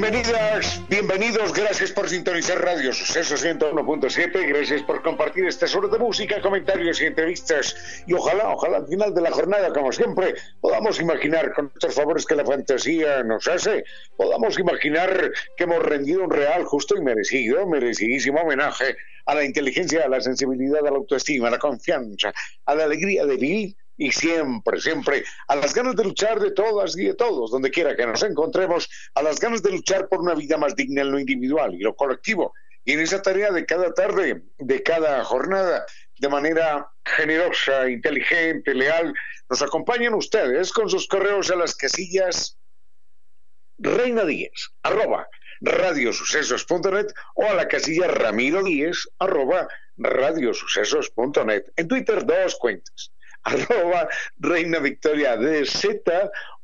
Bienvenidas, bienvenidos, gracias por sintonizar Radio Suceso 101.7, gracias por compartir estas horas de música, comentarios y entrevistas. Y ojalá, ojalá al final de la jornada, como siempre, podamos imaginar con estos favores que la fantasía nos hace, podamos imaginar que hemos rendido un real, justo y merecido, merecidísimo homenaje a la inteligencia, a la sensibilidad, a la autoestima, a la confianza, a la alegría de vivir y siempre, siempre a las ganas de luchar de todas y de todos, donde quiera que nos encontremos, a las ganas de luchar por una vida más digna en lo individual y lo colectivo. Y en esa tarea de cada tarde, de cada jornada, de manera generosa, inteligente, leal, nos acompañan ustedes con sus correos a las casillas Reina Díez, arroba radiosucesos.net o a la casilla Ramiro Díez, arroba radiosucesos.net. En Twitter, dos cuentas arroba Reina Victoria DZ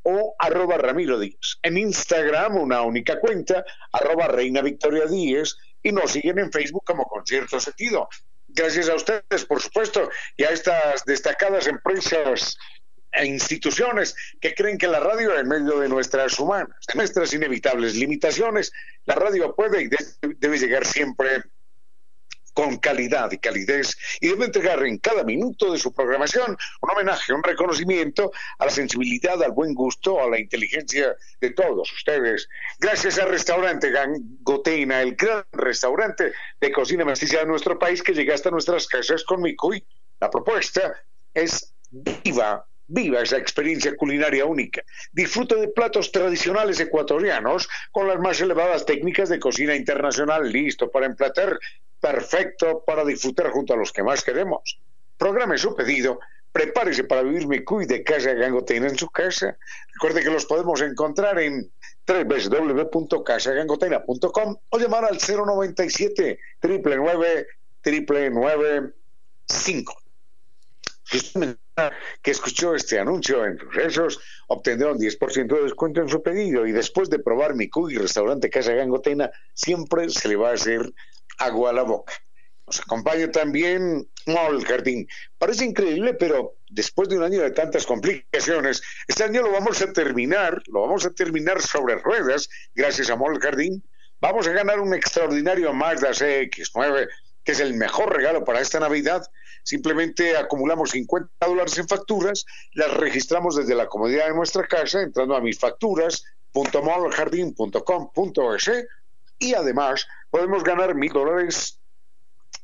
o arroba Ramiro Díaz. En Instagram, una única cuenta, arroba Reina Victoria Díez, y nos siguen en Facebook como Concierto Sentido. Gracias a ustedes, por supuesto, y a estas destacadas empresas e instituciones que creen que la radio, en medio de nuestras humanas, de nuestras inevitables limitaciones, la radio puede y debe llegar siempre con calidad y calidez y debe entregar en cada minuto de su programación un homenaje, un reconocimiento a la sensibilidad, al buen gusto, a la inteligencia de todos ustedes. Gracias al restaurante Gangoteina, el gran restaurante de cocina mestiza de nuestro país que llega hasta nuestras casas con Micuy. La propuesta es viva Viva esa experiencia culinaria única. Disfrute de platos tradicionales ecuatorianos con las más elevadas técnicas de cocina internacional, listo para emplatar, perfecto para disfrutar junto a los que más queremos. Programe su pedido, prepárese para vivir mi de casa Gangoteina en su casa. Recuerde que los podemos encontrar en www.casagangoteina.com o llamar al 097 999 995 Si usted que escuchó este anuncio en sucesos obtendrá un 10% de descuento en su pedido y después de probar mi y restaurante Casa Gangotena siempre se le va a hacer agua a la boca. Nos acompaña también Mol Jardín. Parece increíble, pero después de un año de tantas complicaciones, este año lo vamos a terminar, lo vamos a terminar sobre ruedas, gracias a Mol Jardín. Vamos a ganar un extraordinario Mazda CX9 que es el mejor regalo para esta Navidad. Simplemente acumulamos 50 dólares en facturas, las registramos desde la comodidad de nuestra casa, entrando a mis facturas.moljardín.com.es y además podemos ganar mil dólares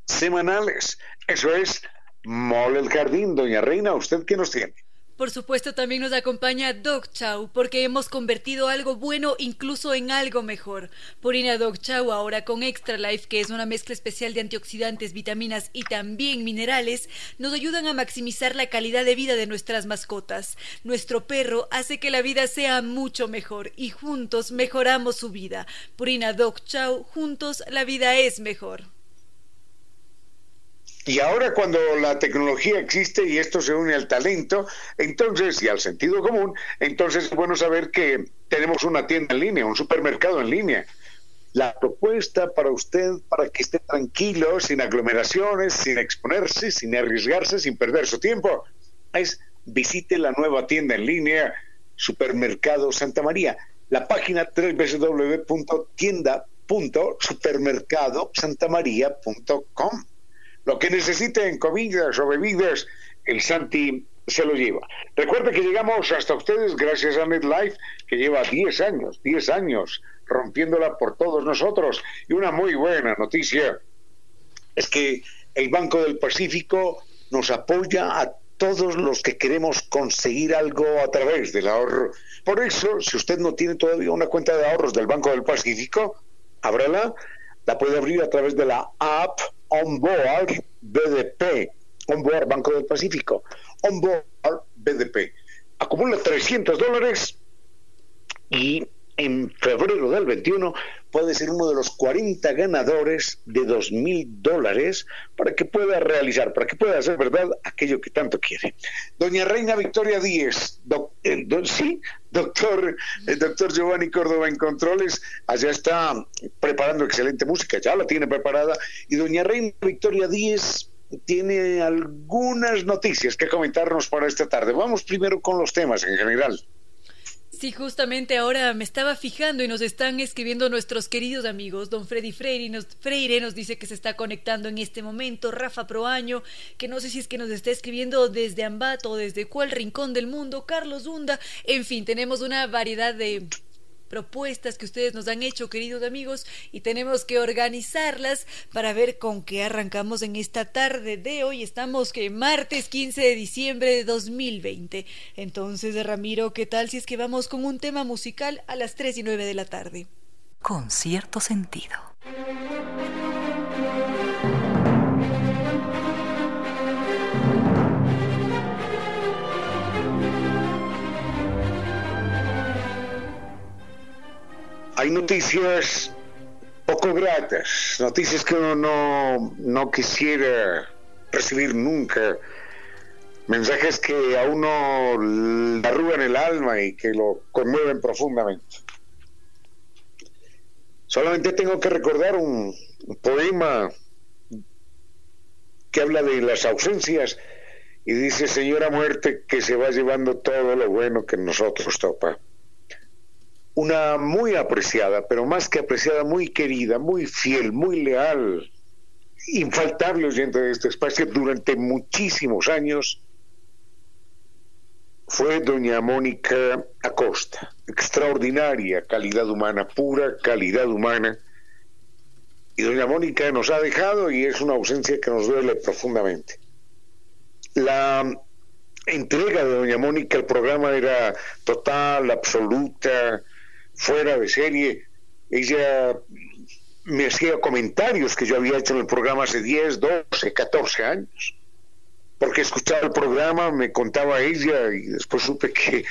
semanales. Eso es Mole el Jardín. Doña Reina, ¿usted qué nos tiene? Por supuesto, también nos acompaña Dog Chow, porque hemos convertido algo bueno incluso en algo mejor. Purina Dog Chow, ahora con Extra Life, que es una mezcla especial de antioxidantes, vitaminas y también minerales, nos ayudan a maximizar la calidad de vida de nuestras mascotas. Nuestro perro hace que la vida sea mucho mejor y juntos mejoramos su vida. Purina Dog Chow, juntos la vida es mejor. Y ahora cuando la tecnología existe y esto se une al talento, entonces y al sentido común, entonces es bueno saber que tenemos una tienda en línea, un supermercado en línea. La propuesta para usted, para que esté tranquilo, sin aglomeraciones, sin exponerse, sin arriesgarse, sin perder su tiempo, es visite la nueva tienda en línea, Supermercado Santa María. La página www.tienda.supermercadosantamaría.com. Lo que necesite en comidas o bebidas, el Santi se lo lleva. Recuerde que llegamos hasta ustedes gracias a NetLife, que lleva 10 años, 10 años rompiéndola por todos nosotros. Y una muy buena noticia es que el Banco del Pacífico nos apoya a todos los que queremos conseguir algo a través del ahorro. Por eso, si usted no tiene todavía una cuenta de ahorros del Banco del Pacífico, ábrala, la puede abrir a través de la app Onboard BDP, Onboard Banco del Pacífico, Onboard BDP. Acumula 300 dólares y en febrero del 21 puede ser uno de los 40 ganadores de 2 mil dólares para que pueda realizar, para que pueda hacer verdad aquello que tanto quiere. Doña Reina Victoria Díez, eh, sí, doctor, el doctor Giovanni Córdoba en Controles, allá está preparando excelente música, ya la tiene preparada, y doña Reina Victoria Díez tiene algunas noticias que comentarnos para esta tarde. Vamos primero con los temas en general. Sí, justamente ahora me estaba fijando y nos están escribiendo nuestros queridos amigos. Don Freddy Freire nos, Freire nos dice que se está conectando en este momento. Rafa Proaño, que no sé si es que nos está escribiendo desde Ambato o desde cuál rincón del mundo. Carlos Hunda. En fin, tenemos una variedad de propuestas que ustedes nos han hecho, queridos amigos, y tenemos que organizarlas para ver con qué arrancamos en esta tarde de hoy. Estamos que martes 15 de diciembre de 2020. Entonces, Ramiro, ¿qué tal si es que vamos con un tema musical a las 3 y 9 de la tarde? Con cierto sentido. Hay noticias poco gratas, noticias que uno no, no quisiera recibir nunca, mensajes que a uno le arrugan el alma y que lo conmueven profundamente. Solamente tengo que recordar un, un poema que habla de las ausencias y dice, Señora muerte, que se va llevando todo lo bueno que nosotros topa una muy apreciada, pero más que apreciada, muy querida, muy fiel, muy leal, infaltable oyente de este espacio durante muchísimos años, fue doña Mónica Acosta. Extraordinaria calidad humana, pura calidad humana. Y doña Mónica nos ha dejado y es una ausencia que nos duele profundamente. La entrega de doña Mónica al programa era total, absoluta, fuera de serie. Ella me hacía comentarios que yo había hecho en el programa hace 10, 12, 14 años. Porque escuchaba el programa, me contaba ella y después supe que,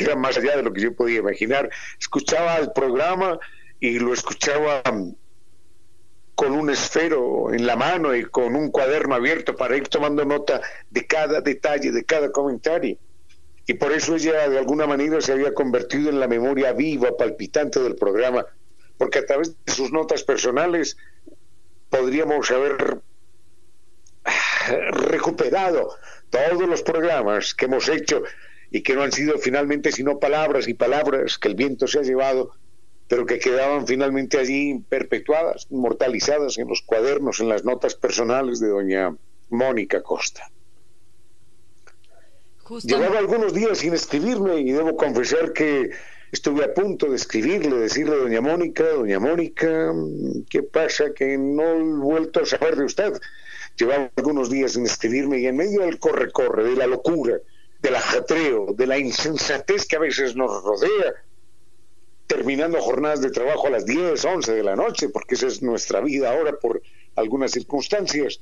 era más allá de lo que yo podía imaginar. Escuchaba el programa y lo escuchaba con un esfero en la mano y con un cuaderno abierto para ir tomando nota de cada detalle, de cada comentario y por eso ella de alguna manera se había convertido en la memoria viva, palpitante del programa, porque a través de sus notas personales podríamos haber ah, recuperado todos los programas que hemos hecho y que no han sido finalmente sino palabras y palabras que el viento se ha llevado, pero que quedaban finalmente allí perpetuadas, inmortalizadas en los cuadernos, en las notas personales de doña Mónica Costa. Llevaba algunos días sin escribirme y debo confesar que estuve a punto de escribirle, decirle a doña Mónica, doña Mónica, ¿qué pasa? Que no he vuelto a saber de usted. Llevaba algunos días sin escribirme y en medio del corre-corre, de la locura, del ajatreo, de la insensatez que a veces nos rodea, terminando jornadas de trabajo a las 10, 11 de la noche, porque esa es nuestra vida ahora por algunas circunstancias,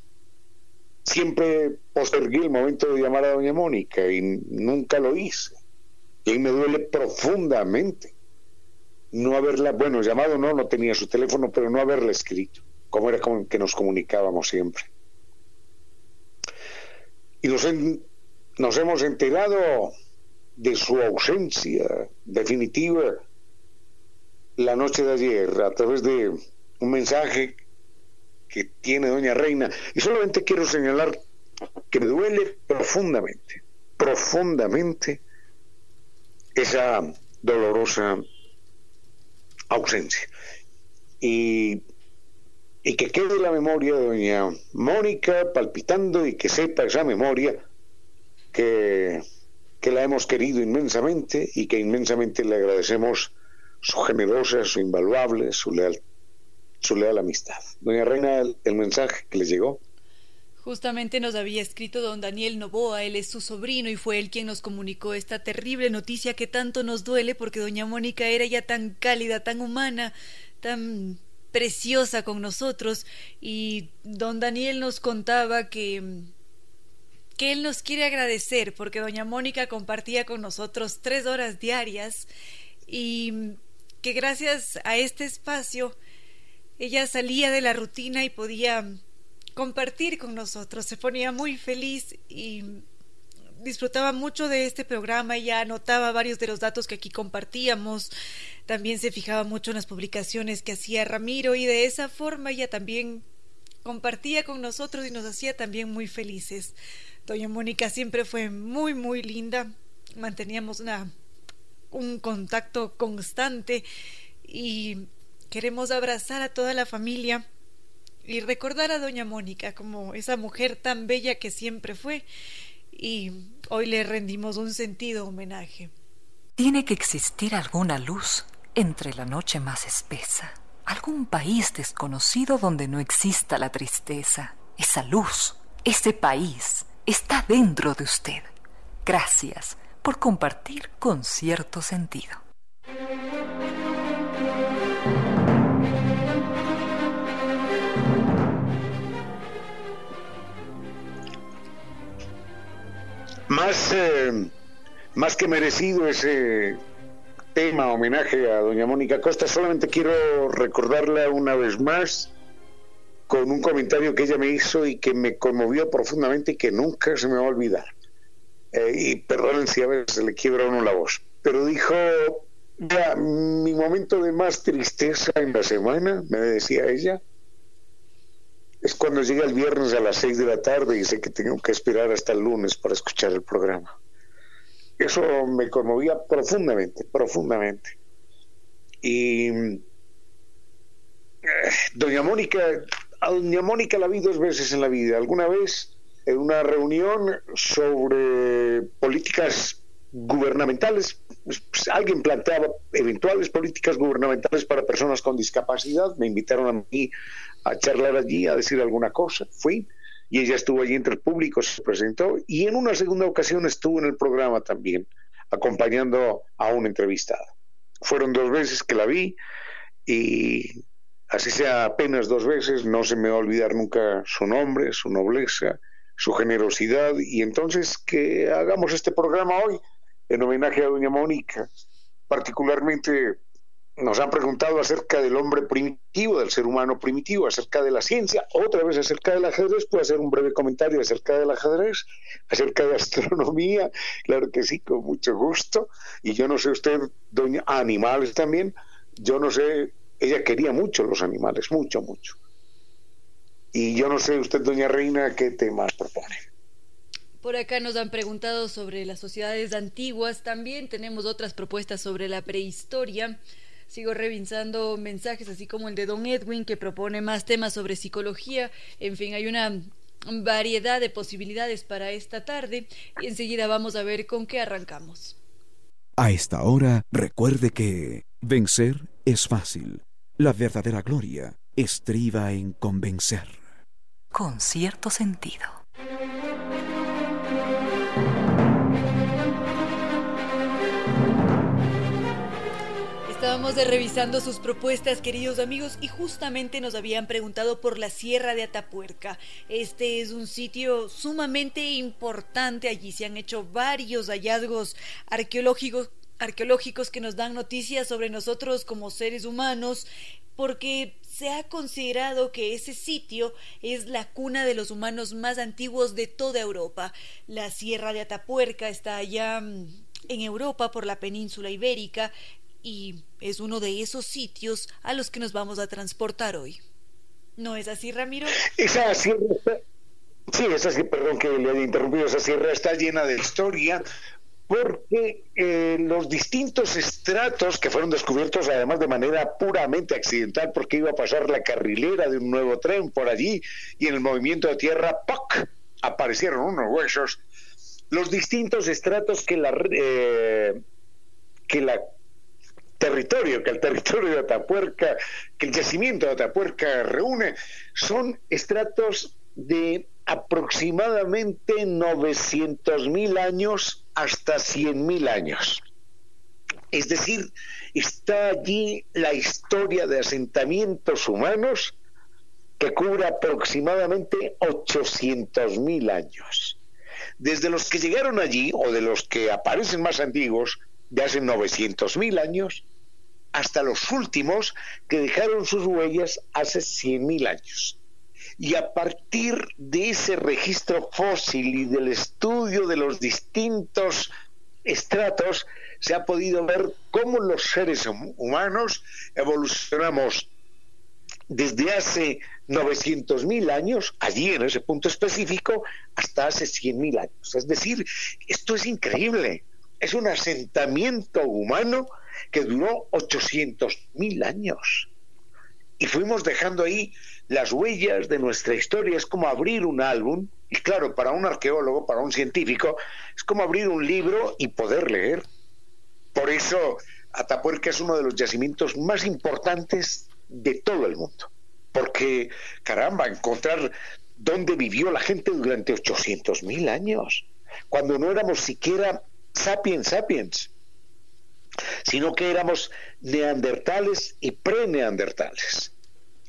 siempre postergué el momento de llamar a doña Mónica y nunca lo hice. Y me duele profundamente no haberla, bueno, llamado no, no tenía su teléfono, pero no haberla escrito, como era como que nos comunicábamos siempre. Y nos, nos hemos enterado de su ausencia definitiva la noche de ayer a través de un mensaje que tiene Doña Reina. Y solamente quiero señalar que me duele profundamente, profundamente esa dolorosa ausencia. Y, y que quede la memoria de doña Mónica palpitando y que sepa esa memoria que, que la hemos querido inmensamente y que inmensamente le agradecemos su generosa, su invaluable, su lealtad su leal amistad. Doña Reina, el, mensaje que le llegó. Justamente nos había escrito don Daniel Novoa, él es su sobrino y fue él quien nos comunicó esta terrible noticia que tanto nos duele porque doña Mónica era ya tan cálida, tan humana, tan preciosa con nosotros y don Daniel nos contaba que que él nos quiere agradecer porque doña Mónica compartía con nosotros tres horas diarias y que gracias a este espacio ella salía de la rutina y podía compartir con nosotros, se ponía muy feliz y disfrutaba mucho de este programa, ella anotaba varios de los datos que aquí compartíamos, también se fijaba mucho en las publicaciones que hacía Ramiro y de esa forma ella también compartía con nosotros y nos hacía también muy felices. Doña Mónica siempre fue muy, muy linda, manteníamos una, un contacto constante y queremos abrazar a toda la familia y recordar a Doña Mónica como esa mujer tan bella que siempre fue y hoy le rendimos un sentido homenaje. Tiene que existir alguna luz entre la noche más espesa, algún país desconocido donde no exista la tristeza. Esa luz, ese país, está dentro de usted. Gracias por compartir con cierto sentido. Más, eh, más que merecido ese tema, homenaje a doña Mónica Costa, solamente quiero recordarla una vez más con un comentario que ella me hizo y que me conmovió profundamente y que nunca se me va a olvidar. Eh, y perdonen si a veces le quiebra uno la voz, pero dijo, mi momento de más tristeza en la semana, me decía ella, es cuando llega el viernes a las seis de la tarde y sé que tengo que esperar hasta el lunes para escuchar el programa. Eso me conmovía profundamente, profundamente. Y eh, doña Mónica, a doña Mónica la vi dos veces en la vida. Alguna vez en una reunión sobre políticas gubernamentales, pues, alguien planteaba eventuales políticas gubernamentales para personas con discapacidad, me invitaron a mí a charlar allí, a decir alguna cosa, fui, y ella estuvo allí entre el público, se presentó, y en una segunda ocasión estuvo en el programa también, acompañando a una entrevistada. Fueron dos veces que la vi, y así sea apenas dos veces, no se me va a olvidar nunca su nombre, su nobleza, su generosidad, y entonces que hagamos este programa hoy en homenaje a doña Mónica, particularmente nos han preguntado acerca del hombre primitivo, del ser humano primitivo, acerca de la ciencia, otra vez acerca del ajedrez, puedo hacer un breve comentario acerca del ajedrez, acerca de astronomía, claro que sí, con mucho gusto, y yo no sé usted, doña, animales también, yo no sé, ella quería mucho los animales, mucho, mucho. Y yo no sé usted, doña Reina, qué temas propone. Por acá nos han preguntado sobre las sociedades antiguas, también tenemos otras propuestas sobre la prehistoria. Sigo revisando mensajes así como el de Don Edwin que propone más temas sobre psicología. En fin, hay una variedad de posibilidades para esta tarde y enseguida vamos a ver con qué arrancamos. A esta hora, recuerde que vencer es fácil. La verdadera gloria estriba en convencer. Con cierto sentido. Estábamos de revisando sus propuestas, queridos amigos, y justamente nos habían preguntado por la Sierra de Atapuerca. Este es un sitio sumamente importante. Allí se han hecho varios hallazgos arqueológicos arqueológicos que nos dan noticias sobre nosotros como seres humanos, porque se ha considerado que ese sitio es la cuna de los humanos más antiguos de toda Europa. La Sierra de Atapuerca está allá mm, en Europa por la península ibérica y es uno de esos sitios a los que nos vamos a transportar hoy. ¿No es así, Ramiro? Esa sierra sí, esa sí, perdón que le haya interrumpido, esa sierra está llena de historia porque eh, los distintos estratos que fueron descubiertos además de manera puramente accidental porque iba a pasar la carrilera de un nuevo tren por allí y en el movimiento de tierra ¡poc! aparecieron unos huesos los distintos estratos que la eh, que la territorio, que el territorio de Atapuerca, que el yacimiento de Atapuerca reúne, son estratos de aproximadamente 900.000 años hasta 100.000 años. Es decir, está allí la historia de asentamientos humanos que cubre aproximadamente 800.000 años. Desde los que llegaron allí, o de los que aparecen más antiguos, de hace 900.000 años, hasta los últimos que dejaron sus huellas hace 100.000 años. Y a partir de ese registro fósil y del estudio de los distintos estratos, se ha podido ver cómo los seres humanos evolucionamos desde hace 900.000 años, allí en ese punto específico, hasta hace 100.000 años. Es decir, esto es increíble. Es un asentamiento humano que duró 800.000 años. Y fuimos dejando ahí las huellas de nuestra historia. Es como abrir un álbum. Y claro, para un arqueólogo, para un científico, es como abrir un libro y poder leer. Por eso Atapuerca es uno de los yacimientos más importantes de todo el mundo. Porque, caramba, encontrar dónde vivió la gente durante 800 mil años, cuando no éramos siquiera sapiens sapiens, sino que éramos neandertales y pre-neandertales.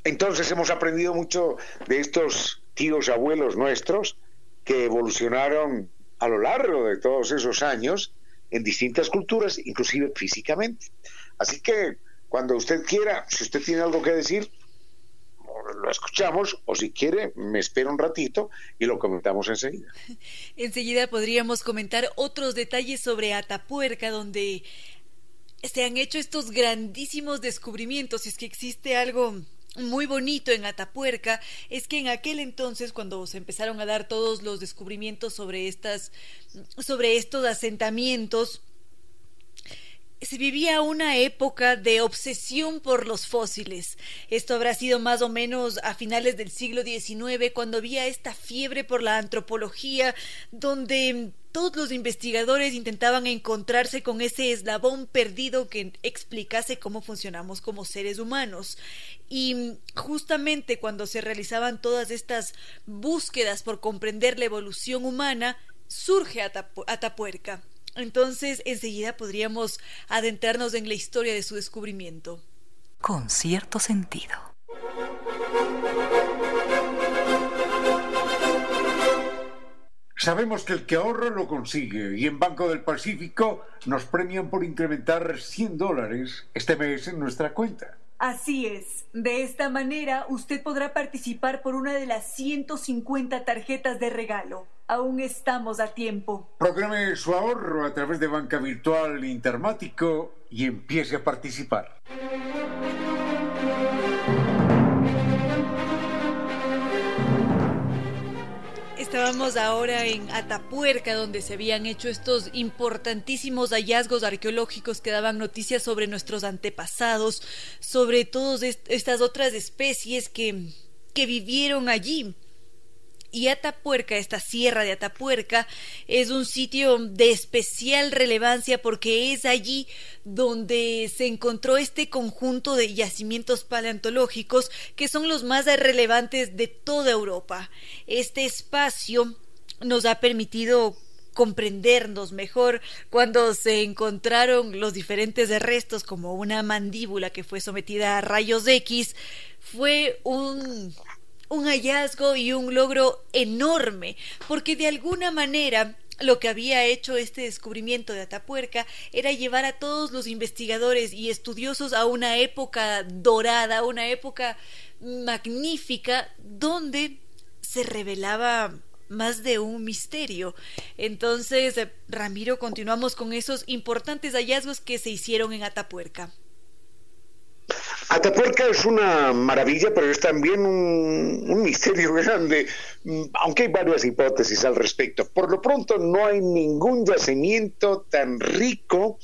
Entonces hemos aprendido mucho de estos tíos abuelos nuestros que evolucionaron a lo largo de todos esos años en distintas culturas, inclusive físicamente. Así que cuando usted quiera, si usted tiene algo que decir, lo escuchamos o si quiere me espera un ratito y lo comentamos enseguida. Enseguida podríamos comentar otros detalles sobre Atapuerca donde se han hecho estos grandísimos descubrimientos, y es que existe algo muy bonito en Atapuerca es que en aquel entonces cuando se empezaron a dar todos los descubrimientos sobre estas sobre estos asentamientos se vivía una época de obsesión por los fósiles. Esto habrá sido más o menos a finales del siglo XIX, cuando había esta fiebre por la antropología, donde todos los investigadores intentaban encontrarse con ese eslabón perdido que explicase cómo funcionamos como seres humanos. Y justamente cuando se realizaban todas estas búsquedas por comprender la evolución humana, surge Atapuerca. Entonces, enseguida podríamos adentrarnos en la historia de su descubrimiento. Con cierto sentido. Sabemos que el que ahorra lo consigue y en Banco del Pacífico nos premian por incrementar 100 dólares este mes en nuestra cuenta. Así es. De esta manera usted podrá participar por una de las 150 tarjetas de regalo. Aún estamos a tiempo. Programe su ahorro a través de banca virtual Intermático y empiece a participar. Estábamos ahora en Atapuerca, donde se habían hecho estos importantísimos hallazgos arqueológicos que daban noticias sobre nuestros antepasados, sobre todas estas otras especies que, que vivieron allí. Y Atapuerca, esta sierra de Atapuerca, es un sitio de especial relevancia porque es allí donde se encontró este conjunto de yacimientos paleontológicos que son los más relevantes de toda Europa. Este espacio nos ha permitido comprendernos mejor cuando se encontraron los diferentes restos como una mandíbula que fue sometida a rayos X fue un un hallazgo y un logro enorme, porque de alguna manera lo que había hecho este descubrimiento de Atapuerca era llevar a todos los investigadores y estudiosos a una época dorada, una época magnífica, donde se revelaba más de un misterio. Entonces, Ramiro, continuamos con esos importantes hallazgos que se hicieron en Atapuerca. Atapuerca es una maravilla, pero es también un, misterio grande, mm, aunque hay varias hipótesis al respecto. Por lo pronto, no hay ningún yacimiento tan rico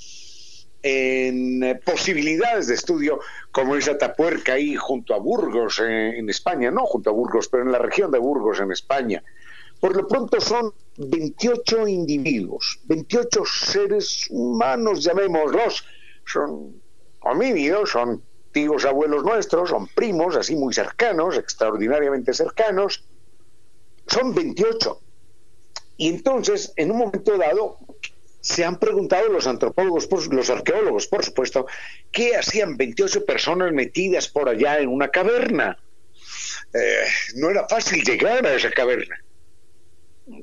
en eh, posibilidades de estudio como es Atapuerca ahí junto a Burgos eh, en España, no junto a Burgos, pero en la región de Burgos en España. Por lo pronto son 28 individuos, 28 seres humanos, llamémoslos, son homínidos, son tíos abuelos nuestros, son primos, así muy cercanos, extraordinariamente cercanos, son 28. Y entonces, en un momento dado, se han preguntado los antropólogos, los arqueólogos, por supuesto, ¿qué hacían 28 personas metidas por allá en una caverna? Eh, no era fácil llegar a esa caverna.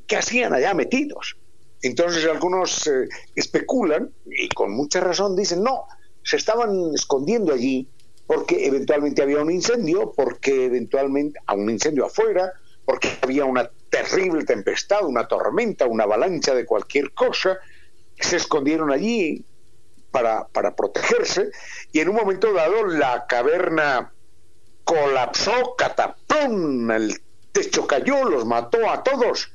¿Qué hacían allá metidos? Entonces algunos eh, especulan, y con mucha razón dicen, no, se estaban escondiendo allí porque eventualmente había un incendio, porque eventualmente, a un incendio afuera, porque había una terrible tempestad, una tormenta, una avalancha de cualquier cosa, se escondieron allí para, para protegerse y en un momento dado la caverna colapsó, catapum, el techo cayó, los mató a todos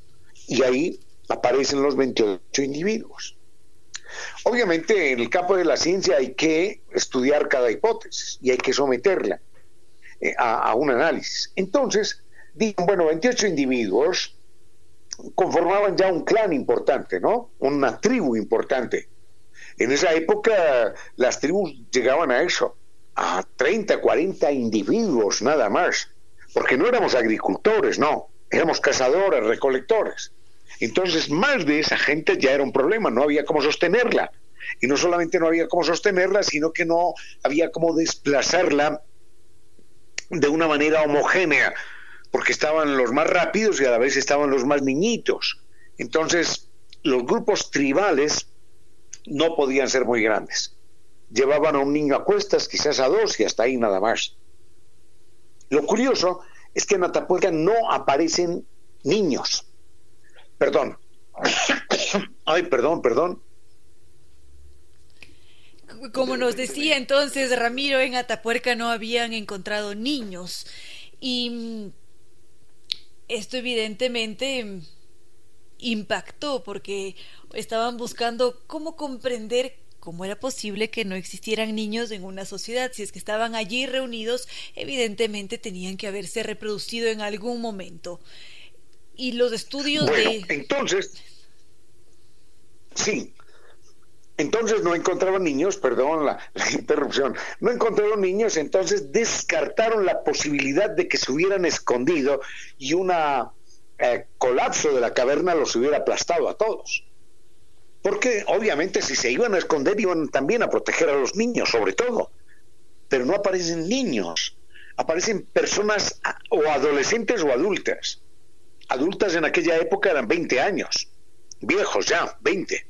y ahí aparecen los 28 individuos. Obviamente en el campo de la ciencia hay que estudiar cada hipótesis y hay que someterla eh, a, un análisis. Entonces, digan, bueno, 28 individuos conformaban ya un clan importante, ¿no? Una tribu importante. En esa época las tribus llegaban a eso, a 30, 40 individuos nada más, porque no éramos agricultores, no, éramos cazadores, recolectores. Entonces, más de esa gente ya era un problema, no había cómo sostenerla. Y no solamente no había cómo sostenerla, sino que no había cómo desplazarla de una manera homogénea porque estaban los más rápidos y a la vez estaban los más niñitos. Entonces, los grupos tribales no podían ser muy grandes. Llevaban a un niño a cuestas, quizás a dos, y hasta ahí nada más. Lo curioso es que en Atapuerca no aparecen niños. Perdón. Ay, perdón, perdón. Como nos decía entonces Ramiro, en Atapuerca no habían encontrado niños. Y esto evidentemente impactó porque estaban buscando cómo comprender cómo era posible que no existieran niños en una sociedad. Si es que estaban allí reunidos, evidentemente tenían que haberse reproducido en algún momento. Y los estudios de... Entonces, sí, entonces no encontraron niños, perdón la, interrupción, no encontraron niños, entonces descartaron la posibilidad de que se hubieran escondido y un eh, colapso de la caverna los hubiera aplastado a todos. Porque obviamente si se iban a esconder iban también a proteger a los niños, sobre todo. Pero no aparecen niños, aparecen personas o adolescentes o adultas. Adultas en aquella época eran 20 años, viejos ya, 20.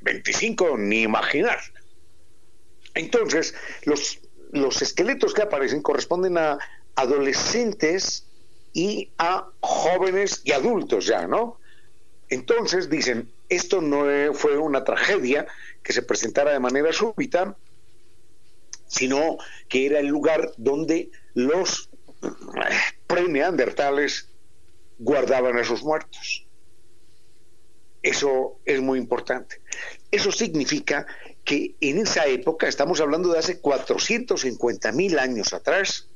25 ni imaginar. Entonces, los, los esqueletos que aparecen corresponden a adolescentes y a jóvenes y adultos ya, ¿no? Entonces dicen, esto no fue una tragedia que se presentara de manera súbita, sino que era el lugar donde los pre-neandertales guardaban a sus muertos. Eso es muy importante. Eso significa que en esa época, estamos hablando de hace 450 mil años atrás,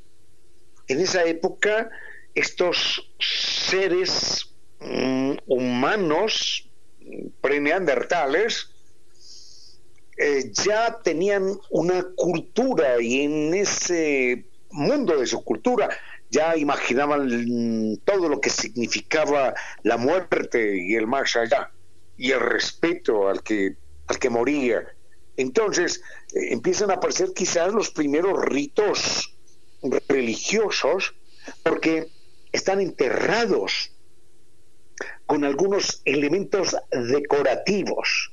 en esa época estos seres mm, humanos preneandertales eh, ya tenían una cultura y en ese mundo de su cultura ya imaginaban todo lo que significaba la muerte y el más allá y el respeto al que, al que moría. Entonces eh, empiezan a aparecer quizás los primeros ritos religiosos porque están enterrados con algunos elementos decorativos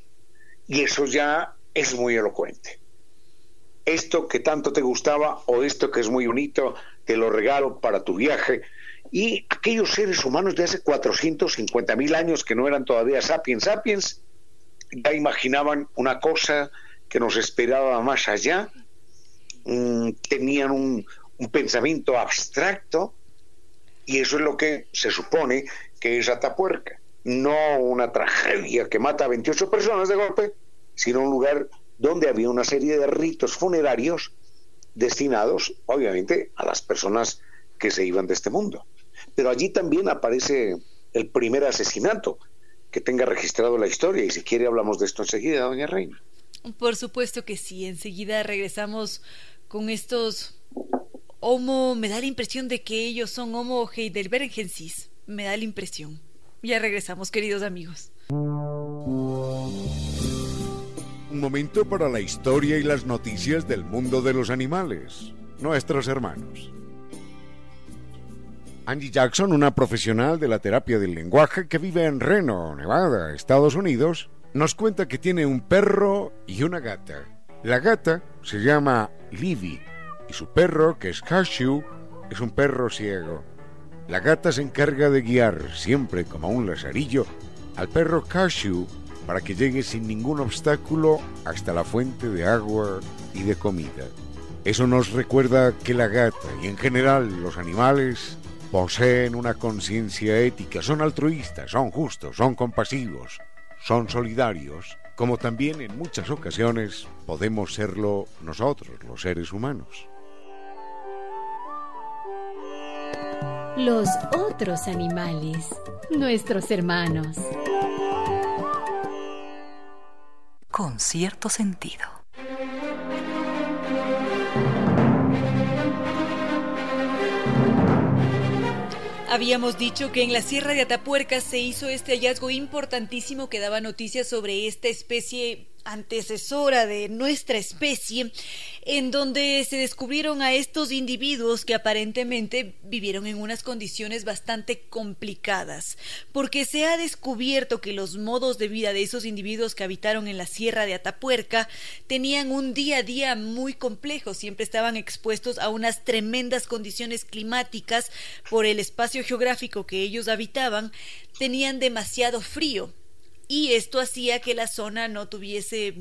y eso ya es muy elocuente. Esto que tanto te gustaba o esto que es muy bonito, te lo regalo para tu viaje y aquellos seres humanos de hace 450 mil años que no eran todavía sapiens sapiens, ya imaginaban una cosa que nos esperaba más allá, mm, tenían un, un pensamiento abstracto y eso es lo que se supone que es Atapuerca. No una tragedia que mata a 28 personas de golpe, sino un lugar donde había una serie de ritos funerarios destinados, obviamente, a las personas que se iban de este mundo. Pero allí también aparece el primer asesinato que tenga registrado la historia y si quiere hablamos de esto enseguida, doña Reina. Por supuesto que sí, enseguida regresamos con estos Homo, me da la impresión de que ellos son Homo heidelbergensis, me da la impresión. Ya regresamos, queridos amigos. Un momento para la historia y las noticias del mundo de los animales, nuestros hermanos. Angie Jackson, una profesional de la terapia del lenguaje que vive en Reno, Nevada, Estados Unidos, nos cuenta que tiene un perro y una gata. La gata se llama Livy y su perro, que es Cashew, es un perro ciego. La gata se encarga de guiar, siempre como un lazarillo, al perro Cashew para que llegue sin ningún obstáculo hasta la fuente de agua y de comida. Eso nos recuerda que la gata y en general los animales poseen una conciencia ética, son altruistas, son justos, son compasivos, son solidarios, como también en muchas ocasiones podemos serlo nosotros, los seres humanos. Los otros animales, nuestros hermanos. Con cierto sentido. Habíamos dicho que en la Sierra de Atapuerca se hizo este hallazgo importantísimo que daba noticias sobre esta especie antecesora de nuestra especie, en donde se descubrieron a estos individuos que aparentemente vivieron en unas condiciones bastante complicadas, porque se ha descubierto que los modos de vida de esos individuos que habitaron en la sierra de Atapuerca tenían un día a día muy complejo, siempre estaban expuestos a unas tremendas condiciones climáticas por el espacio geográfico que ellos habitaban, tenían demasiado frío, y esto hacía que la zona no tuviese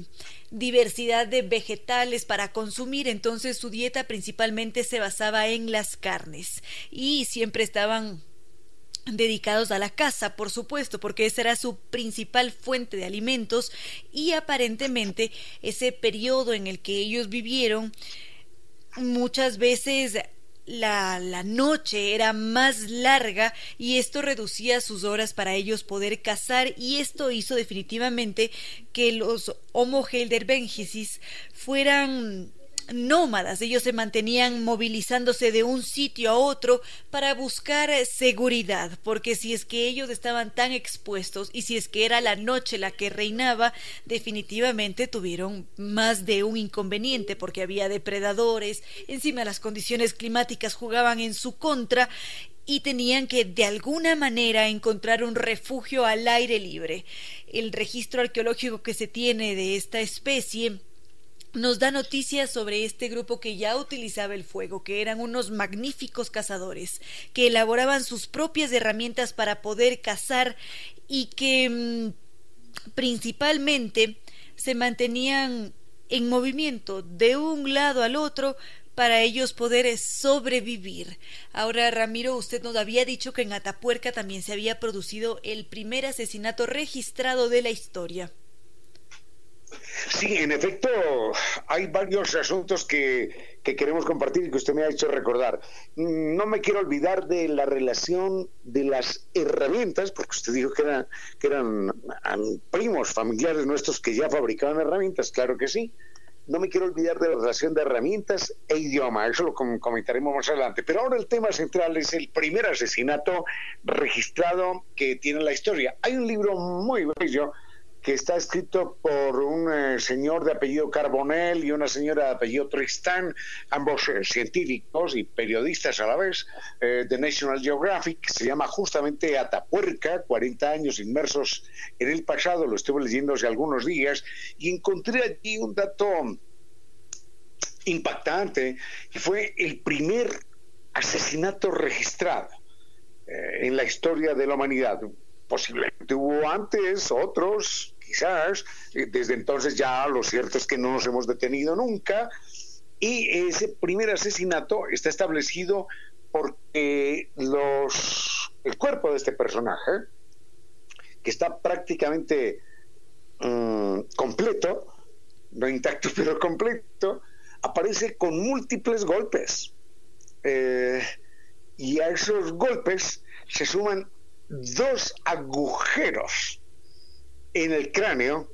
diversidad de vegetales para consumir, entonces su dieta principalmente se basaba en las carnes y siempre estaban dedicados a la caza, por supuesto, porque esa era su principal fuente de alimentos y aparentemente ese periodo en el que ellos vivieron muchas veces la, la, noche era más larga y esto reducía sus horas para ellos poder cazar y esto hizo definitivamente que los Homo heidelbergensis fueran nómadas, ellos se mantenían movilizándose de un sitio a otro para buscar seguridad, porque si es que ellos estaban tan expuestos y si es que era la noche la que reinaba, definitivamente tuvieron más de un inconveniente, porque había depredadores, encima las condiciones climáticas jugaban en su contra y tenían que de alguna manera encontrar un refugio al aire libre. El registro arqueológico que se tiene de esta especie nos da noticias sobre este grupo que ya utilizaba el fuego, que eran unos magníficos cazadores, que elaboraban sus propias herramientas para poder cazar y que mm, principalmente se mantenían en movimiento de un lado al otro para ellos poder sobrevivir. Ahora, Ramiro, usted nos había dicho que en Atapuerca también se había producido el primer asesinato registrado de la historia. Sí, en efecto, hay varios asuntos que, queremos compartir y que usted me ha hecho recordar. No me quiero olvidar de la relación de las herramientas, porque usted dijo que, que eran primos familiares nuestros que ya fabricaban herramientas, claro que sí. No me quiero olvidar de la relación de herramientas e idioma, eso lo comentaremos más adelante. Pero ahora el tema central es el primer asesinato registrado que tiene la historia. Hay un libro muy bello que está escrito por un eh, señor de apellido Carbonell y una señora de apellido Tristán, ambos eh, científicos y periodistas a la vez, eh, de National Geographic, se llama justamente Atapuerca, 40 años inmersos en el pasado, lo estuve leyendo hace algunos días, y encontré allí un dato impactante, y fue el primer asesinato registrado en la historia de la humanidad. Posiblemente hubo antes otros, quizás, desde entonces ya lo cierto es que no nos hemos detenido nunca, y ese primer asesinato está establecido porque los, el cuerpo de este personaje, que está prácticamente mm, completo, no intacto pero completo, aparece con múltiples golpes. Eh, y a esos golpes se suman dos agujeros en el cráneo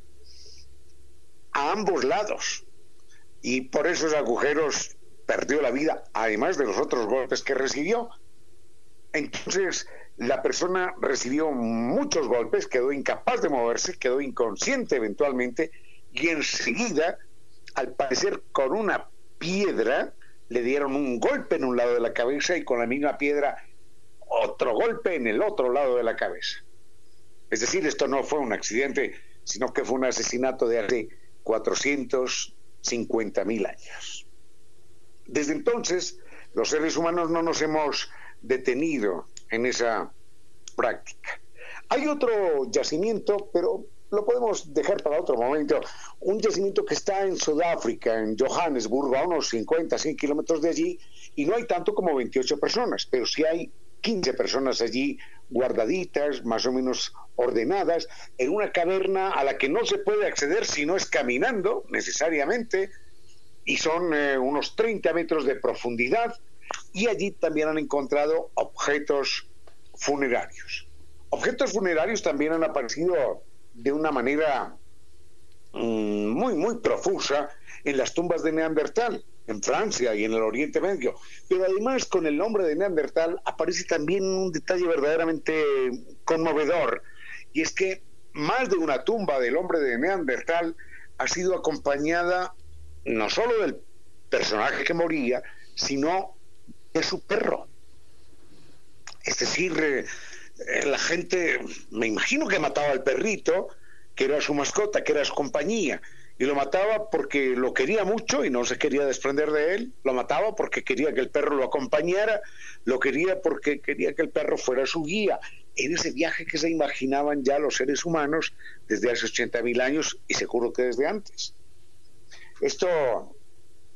a ambos lados. Y por esos agujeros perdió la vida, además de los otros golpes que recibió. Entonces, la persona recibió muchos golpes, quedó incapaz de moverse, quedó inconsciente eventualmente y enseguida, al parecer con una piedra, le dieron un golpe en un lado de la cabeza y con la misma piedra otro golpe en el otro lado de la cabeza. Es decir, esto no fue un accidente, sino que fue un asesinato de hace 450 mil años. Desde entonces, los seres humanos no nos hemos detenido en esa práctica. Hay otro yacimiento, pero lo podemos dejar para otro momento. Un yacimiento que está en Sudáfrica, en Johannesburg, a unos 50, 100 kilómetros de allí, y no hay tanto como 28 personas, pero sí hay 15 personas allí guardaditas, más o menos ordenadas, en una caverna a la que no se puede acceder si no es caminando necesariamente, y son eh, unos 30 metros de profundidad, y allí también han encontrado objetos funerarios. Objetos funerarios también han aparecido de una manera mm, muy, muy profusa en las tumbas de Neandertal, en Francia y en el Oriente Medio. Pero además con el nombre de Neandertal aparece también un detalle verdaderamente conmovedor, y es que más de una tumba del hombre de Neandertal ha sido acompañada no solo del personaje que moría, sino de su perro. Es decir, eh, eh, la gente, me imagino que mataba al perrito, que era su mascota, que era su compañía, y lo mataba porque lo quería mucho y no se quería desprender de él, lo mataba porque quería que el perro lo acompañara, lo quería porque quería que el perro fuera su guía, en ese viaje que se imaginaban ya los seres humanos desde hace 80 mil años y seguro que desde antes. Esto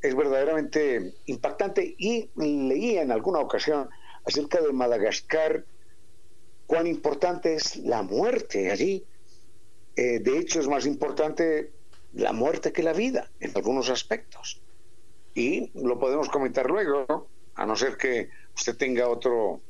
es verdaderamente impactante y leía en alguna ocasión acerca de Madagascar cuán importante es la muerte allí. Eh, de hecho, es más importante la muerte que la vida en algunos aspectos. Y lo podemos comentar luego, a no ser que usted tenga otro,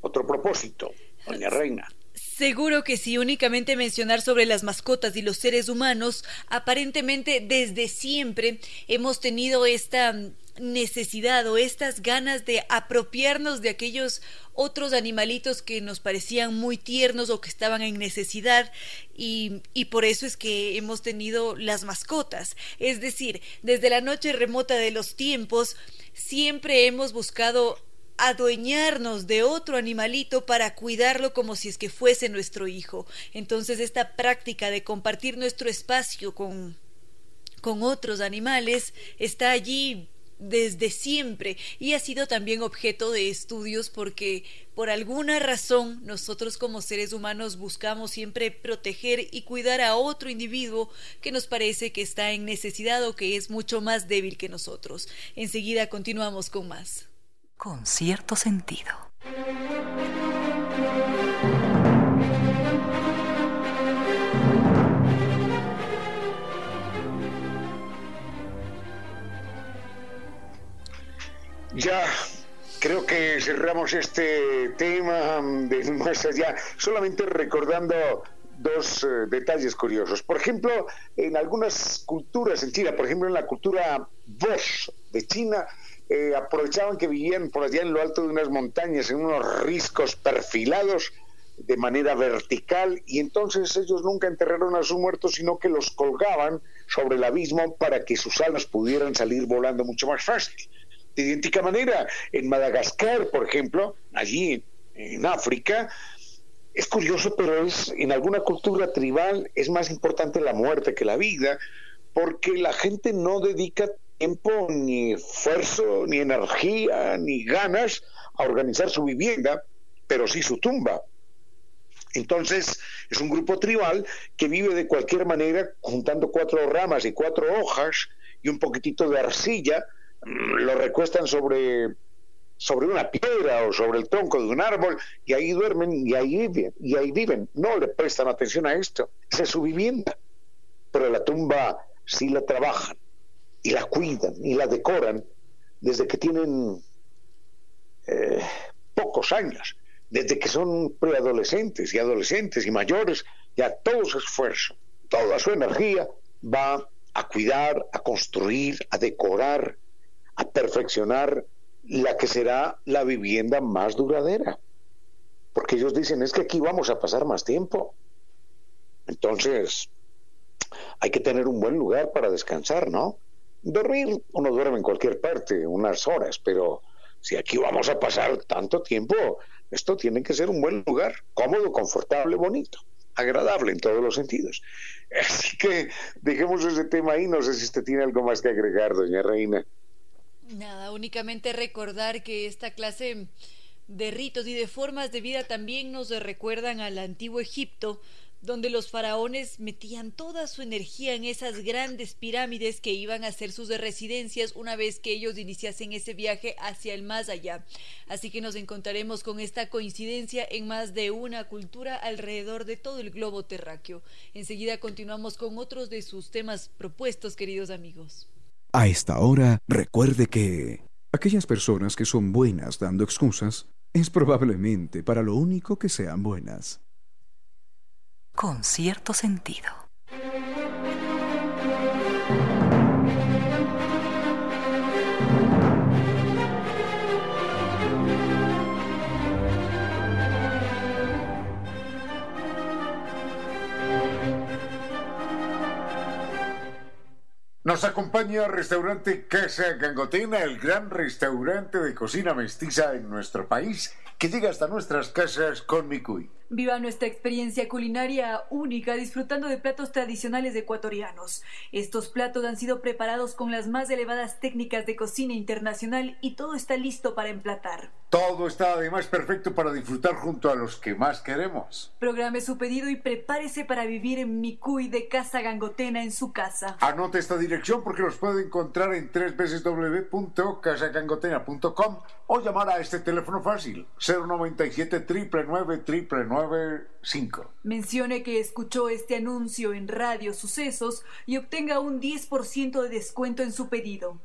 otro propósito, doña Reina. Seguro que sí, únicamente mencionar sobre las mascotas y los seres humanos, aparentemente desde siempre hemos tenido esta necesidad o estas ganas de apropiarnos de aquellos otros animalitos que nos parecían muy tiernos o que estaban en necesidad y, y, por eso es que hemos tenido las mascotas. Es decir, desde la noche remota de los tiempos siempre hemos buscado adueñarnos de otro animalito para cuidarlo como si es que fuese nuestro hijo. Entonces esta práctica de compartir nuestro espacio con con otros animales está allí desde siempre y ha sido también objeto de estudios porque por alguna razón nosotros como seres humanos buscamos siempre proteger y cuidar a otro individuo que nos parece que está en necesidad o que es mucho más débil que nosotros. Enseguida continuamos con más con cierto sentido. Ya creo que cerramos este tema de más allá, solamente recordando dos eh, detalles curiosos. Por ejemplo, en algunas culturas en China, por ejemplo en la cultura Bosch de China, eh, aprovechaban que vivían por allá en lo alto de unas montañas, en unos riscos perfilados de manera vertical, y entonces ellos nunca enterraron a sus muertos, sino que los colgaban sobre el abismo para que sus almas pudieran salir volando mucho más fácil. De idéntica manera, en Madagascar, por ejemplo, allí en África, es curioso, pero es en alguna cultura tribal es más importante la muerte que la vida, porque la gente no dedica tiempo, ni esfuerzo, ni energía, ni ganas a organizar su vivienda, pero sí su tumba. Entonces, es un grupo tribal que vive de cualquier manera juntando cuatro ramas y cuatro hojas y un poquitito de arcilla, lo recuestan sobre, sobre una piedra o sobre el tronco de un árbol y ahí duermen y ahí viven, y ahí viven. No le prestan atención a esto, esa es. Pero la tumba sí la trabajan y la cuidan y la decoran desde que tienen eh, pocos años, desde que son preadolescentes y adolescentes y mayores, ya todo su esfuerzo, toda su energía va a cuidar, a construir, a decorar, a perfeccionar la que será la vivienda más duradera. porque ellos dicen, es que aquí vamos a pasar más tiempo. Entonces, hay que tener un buen lugar para descansar, ¿no? Dormir, uno duerme en cualquier parte, unas horas, pero si aquí vamos a pasar tanto tiempo, esto tiene que ser un buen lugar, cómodo, confortable, bonito, agradable en todos los sentidos. Así que dejemos ese tema ahí, no sé si usted tiene algo más que agregar, doña Reina. Nada, únicamente recordar que esta clase de ritos y de formas de vida también nos recuerdan al antiguo Egipto, donde los faraones metían toda su energía en esas grandes pirámides que iban a ser sus residencias una vez que ellos iniciasen ese viaje hacia el más allá. Así que nos encontraremos con esta coincidencia en más de una cultura alrededor de todo el globo terráqueo. Enseguida continuamos con otros de sus temas propuestos, queridos amigos. A esta hora, recuerde que aquellas personas que son buenas dando excusas es probablemente para lo único que sean buenas. Con cierto sentido. Nos acompaña restaurante Casa Gangotena, el gran restaurante de cocina mestiza en nuestro país, que llega hasta nuestras casas con Micuy. Viva nuestra experiencia culinaria única disfrutando de platos tradicionales ecuatorianos. Estos platos han sido preparados con las más elevadas técnicas de cocina internacional y todo está listo para emplatar. Todo está además perfecto para disfrutar junto a los que más queremos. Programe su pedido y prepárese para vivir en Micuy de Casa Gangotena en su casa. Anote esta dirección porque los puede encontrar en www.casagangotena.com o llamar a este teléfono fácil 097 999 Mencione que escuchó este anuncio en Radio Sucesos y obtenga un 10% de descuento en su pedido.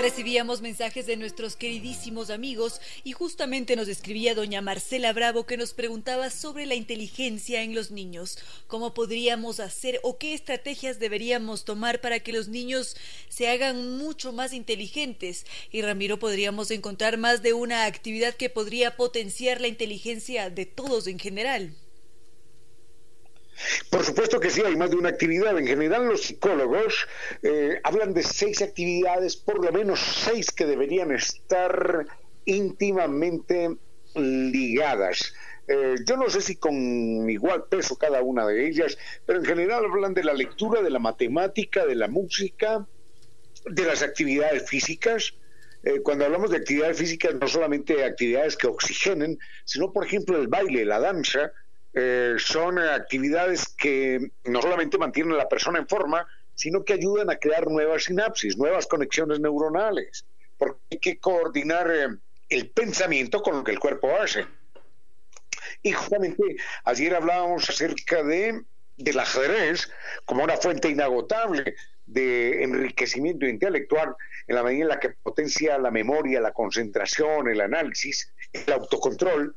Recibíamos mensajes de nuestros queridísimos amigos y justamente nos escribía doña Marcela Bravo que nos preguntaba sobre la inteligencia en los niños, cómo podríamos hacer o qué estrategias deberíamos tomar para que los niños se hagan mucho más inteligentes. Y Ramiro, podríamos encontrar más de una actividad que podría potenciar la inteligencia de todos en general. Por supuesto que sí, hay más de una actividad. En general, los psicólogos eh, hablan de seis actividades, por lo menos seis que deberían estar íntimamente ligadas. Eh, yo no sé si con igual peso cada una de ellas, pero en general hablan de la lectura, de la matemática, de la música, de las actividades físicas. Eh, cuando hablamos de actividades físicas, no solamente actividades que oxigenen, sino, por ejemplo, el baile, la danza, eh, son actividades que no solamente mantienen a la persona en forma, sino que ayudan a crear nuevas sinapsis, nuevas conexiones neuronales, porque hay que coordinar eh, el pensamiento con lo que el cuerpo hace. Y justamente ayer hablábamos acerca de del ajedrez como una fuente inagotable de enriquecimiento intelectual en la medida en la que potencia la memoria, la concentración, el análisis, el autocontrol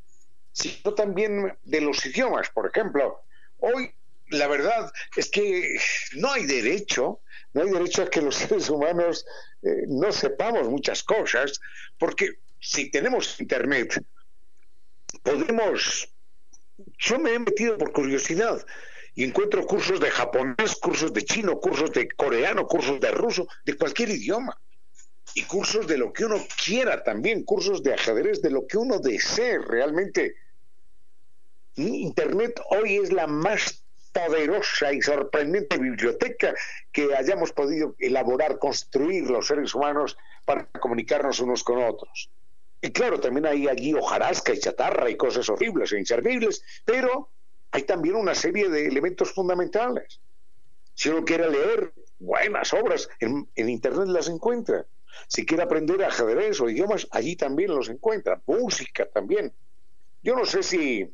sino también de los idiomas. Por ejemplo, hoy la verdad es que no hay derecho, no hay derecho a que los seres humanos eh, no sepamos muchas cosas, porque si tenemos internet, podemos... Yo me he metido por curiosidad y encuentro cursos de japonés, cursos de chino, cursos de coreano, cursos de ruso, de cualquier idioma. Y cursos de lo que uno quiera también, cursos de ajedrez, de lo que uno desee realmente Internet hoy es la más poderosa y sorprendente biblioteca que hayamos podido elaborar, construir los seres humanos para comunicarnos unos con otros. Y claro, también hay allí hojarasca y chatarra y cosas horribles e inservibles, pero hay también una serie de elementos fundamentales. Si uno quiere leer buenas obras, en, en Internet las encuentra. Si quiere aprender ajedrez o idiomas, allí también los encuentra. Música también. Yo no sé si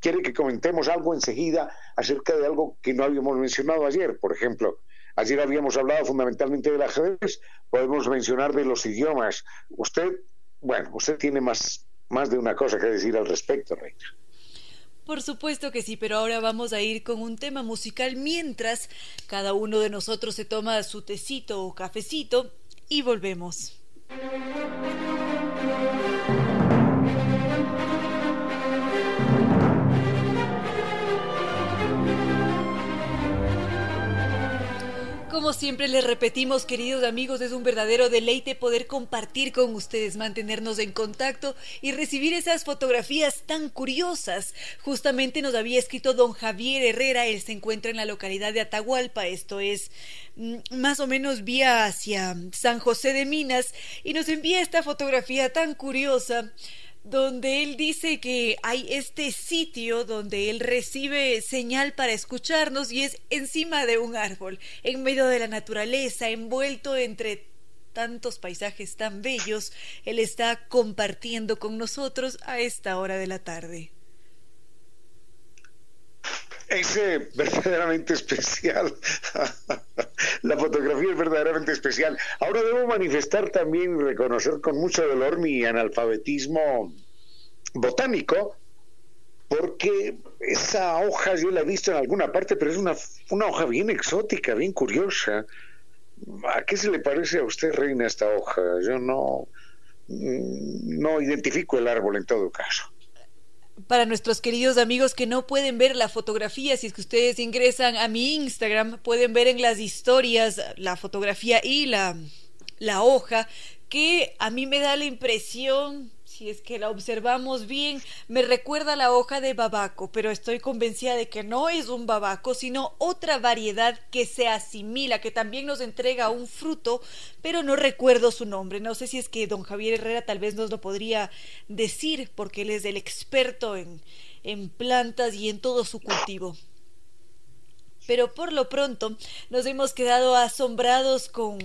quiere que comentemos algo enseguida acerca de algo que no habíamos mencionado ayer. Por ejemplo, ayer habíamos hablado fundamentalmente del ajedrez, podemos mencionar de los idiomas. Usted, bueno, usted tiene más, más de una cosa que decir al respecto, Reina. Por supuesto que sí, pero ahora vamos a ir con un tema musical mientras cada uno de nosotros se toma su tecito o cafecito y volvemos. Como siempre les repetimos, queridos amigos, es un verdadero deleite poder compartir con ustedes, mantenernos en contacto y recibir esas fotografías tan curiosas. Justamente nos había escrito don Javier Herrera, él se encuentra en la localidad de Atahualpa, esto es mm, más o menos vía hacia San José de Minas, y nos envía esta fotografía tan curiosa donde él dice que hay este sitio donde él recibe señal para escucharnos y es encima de un árbol, en medio de la naturaleza, envuelto entre tantos paisajes tan bellos, él está compartiendo con nosotros a esta hora de la tarde. Es verdaderamente especial. la fotografía es verdaderamente especial. Ahora debo manifestar también y reconocer con mucho dolor mi analfabetismo botánico, porque esa hoja yo la he visto en alguna parte, pero es una, una hoja bien exótica, bien curiosa. ¿A qué se le parece a usted, Reina, esta hoja? Yo no, no identifico el árbol en todo caso para nuestros queridos amigos que no pueden ver la fotografía, si es que ustedes ingresan a mi Instagram, pueden ver en las historias la fotografía y la, la hoja, que a mí me da la impresión si es que la observamos bien, me recuerda la hoja de babaco, pero estoy convencida de que no es un babaco, sino otra variedad que se asimila, que también nos entrega un fruto, pero no recuerdo su nombre. No sé si es que don Javier Herrera tal vez nos lo podría decir, porque él es el experto en, en plantas y en todo su cultivo pero por lo pronto nos hemos quedado asombrados con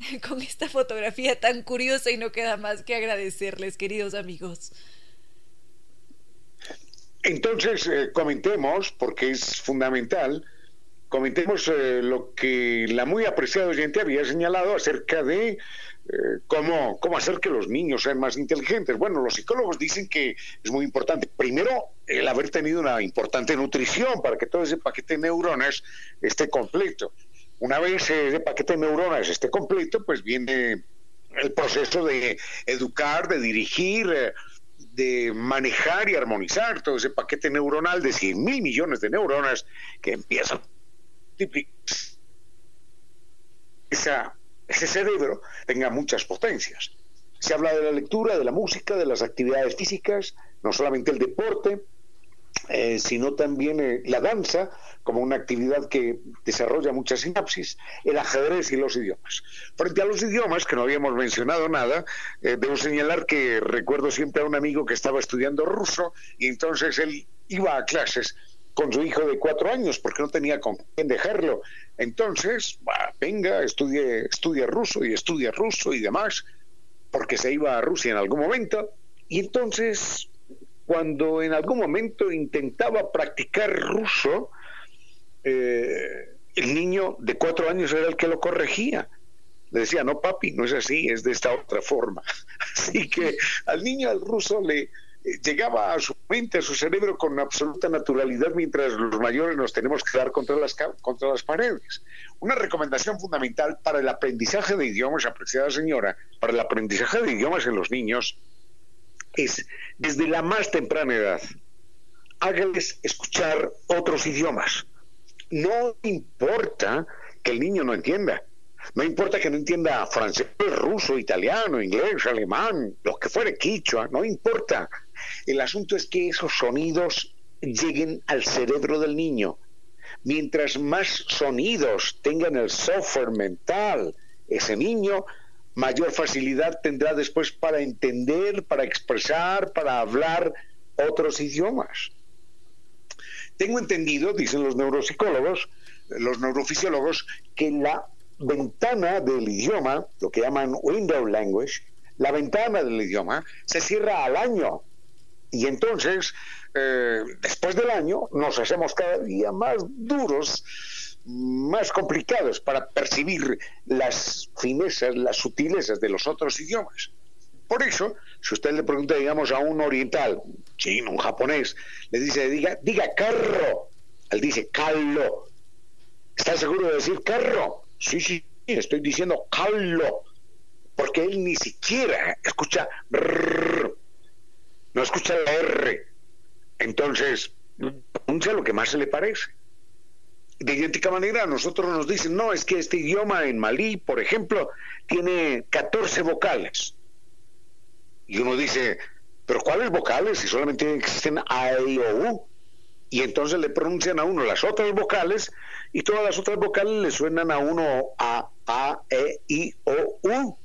con esta fotografía tan curiosa y no queda más que agradecerles, queridos amigos. Entonces, eh, comentemos, porque es fundamental, comentemos eh, lo que la muy apreciada oyente había señalado acerca de eh, cómo, cómo hacer que los niños sean más inteligentes. Bueno, los psicólogos dicen que es muy importante, primero, el haber tenido una importante nutrición para que todo ese paquete de neuronas esté completo. Una vez ese paquete de neuronas esté completo, pues viene el proceso de educar, de dirigir, eh, de manejar y armonizar todo ese paquete neuronal de 100 mil millones de neuronas que empiezan a esa, ese cerebro tenga muchas potencias. Se habla de la lectura, de la música, de las actividades físicas, no solamente el deporte, eh, sino también eh, la danza como una actividad que desarrolla muchas sinapsis, el ajedrez y los idiomas. Frente a los idiomas, que no habíamos mencionado nada, eh, debo señalar que recuerdo siempre a un amigo que estaba estudiando ruso y entonces él iba a clases con su hijo de cuatro años porque no tenía con quién dejarlo. Entonces, venga, estudie, estudia ruso y estudia ruso y demás, porque se iba a Rusia en algún momento. Y entonces cuando en algún momento intentaba practicar ruso, eh, el niño de cuatro años era el que lo corregía. Le decía, no papi, no es así, es de esta otra forma. Así que al niño, al ruso, le eh, llegaba a su mente, a su cerebro con absoluta naturalidad, mientras los mayores nos tenemos que dar contra las, contra las paredes. Una recomendación fundamental para el aprendizaje de idiomas, apreciada señora, para el aprendizaje de idiomas en los niños, es desde la más temprana edad, hágales escuchar otros idiomas. No importa que el niño no entienda. No importa que no entienda francés, ruso, italiano, inglés, alemán, lo que fuere, quichua, no importa. El asunto es que esos sonidos lleguen al cerebro del niño. Mientras más sonidos tengan el software mental, ese niño mayor facilidad tendrá después para entender, para expresar, para hablar otros idiomas. Tengo entendido, dicen los neuropsicólogos, los neurofisiólogos, que la ventana del idioma, lo que llaman window language, la ventana del idioma se cierra al año. Y entonces, eh, después del año, nos hacemos cada día más duros más complicados para percibir las finezas, las sutilezas de los otros idiomas. Por eso, si usted le pregunta, digamos, a un oriental, chino, un japonés, le dice, diga, diga carro, él dice callo. ¿Está seguro de decir carro? Sí, sí, estoy diciendo callo. porque él ni siquiera escucha no escucha la R. Entonces, pronuncia lo que más se le parece. De idéntica manera, nosotros nos dicen, no, es que este idioma en Malí, por ejemplo, tiene 14 vocales. Y uno dice, pero ¿cuáles vocales? Si solamente existen A, E, I, O, U. Y entonces le pronuncian a uno las otras vocales y todas las otras vocales le suenan a uno A, A, E, I, O, U.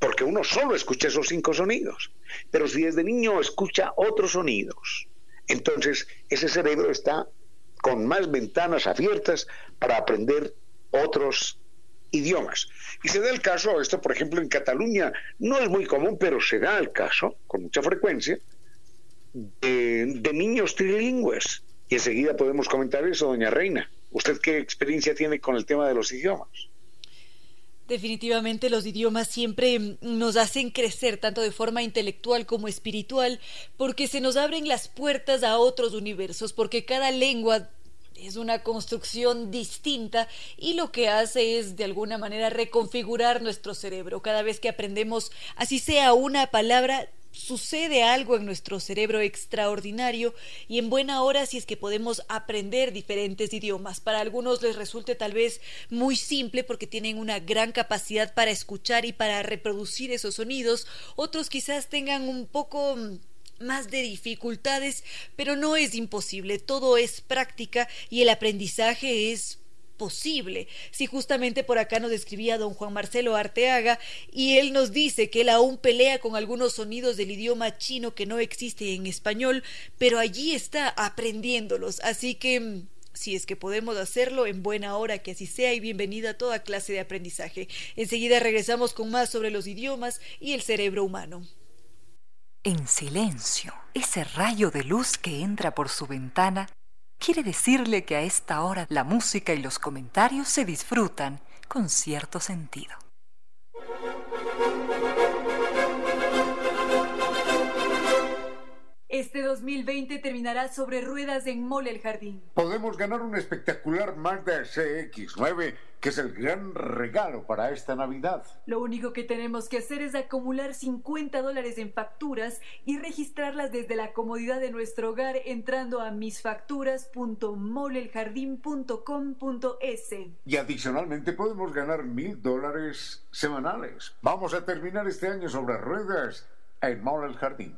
Porque uno solo escucha esos cinco sonidos. Pero si desde niño escucha otros sonidos, entonces ese cerebro está con más ventanas abiertas para aprender otros idiomas. Y se da el caso, esto por ejemplo en Cataluña no es muy común, pero se da el caso con mucha frecuencia de, niños trilingües. Y enseguida podemos comentar eso, doña Reina. ¿Usted qué experiencia tiene con el tema de los idiomas? Definitivamente los idiomas siempre nos hacen crecer tanto de forma intelectual como espiritual porque se nos abren las puertas a otros universos, porque cada lengua es una construcción distinta y lo que hace es de alguna manera reconfigurar nuestro cerebro. Cada vez que aprendemos, así sea una palabra, sucede algo en nuestro cerebro extraordinario y en buena hora si es que podemos aprender diferentes idiomas. Para algunos les resulte tal vez muy simple porque tienen una gran capacidad para escuchar y para reproducir esos sonidos, otros quizás tengan un poco más de dificultades, pero no es imposible, todo es práctica y el aprendizaje es posible. Si justamente por acá nos escribía don Juan Marcelo Arteaga y él nos dice que él aún pelea con algunos sonidos del idioma chino que no existe en español, pero allí está aprendiéndolos. Así que mm, si es que podemos hacerlo en buena hora, que así sea y bienvenida a toda clase de aprendizaje. Enseguida regresamos con más sobre los idiomas y el cerebro humano. En silencio, ese rayo de luz que entra por su ventana quiere decirle que a esta hora la música y los comentarios se disfrutan con cierto sentido. Este 2020 terminará sobre ruedas en Mole el Jardín. Podemos ganar un espectacular Mazda CX9 que es el gran regalo para esta Navidad. Lo único que tenemos que hacer es acumular 50 dólares en facturas y registrarlas desde la comodidad de nuestro hogar entrando a misfacturas.moleljardín.com.es. Y adicionalmente podemos ganar mil dólares semanales. Vamos a terminar este año sobre ruedas en Mole el Jardín.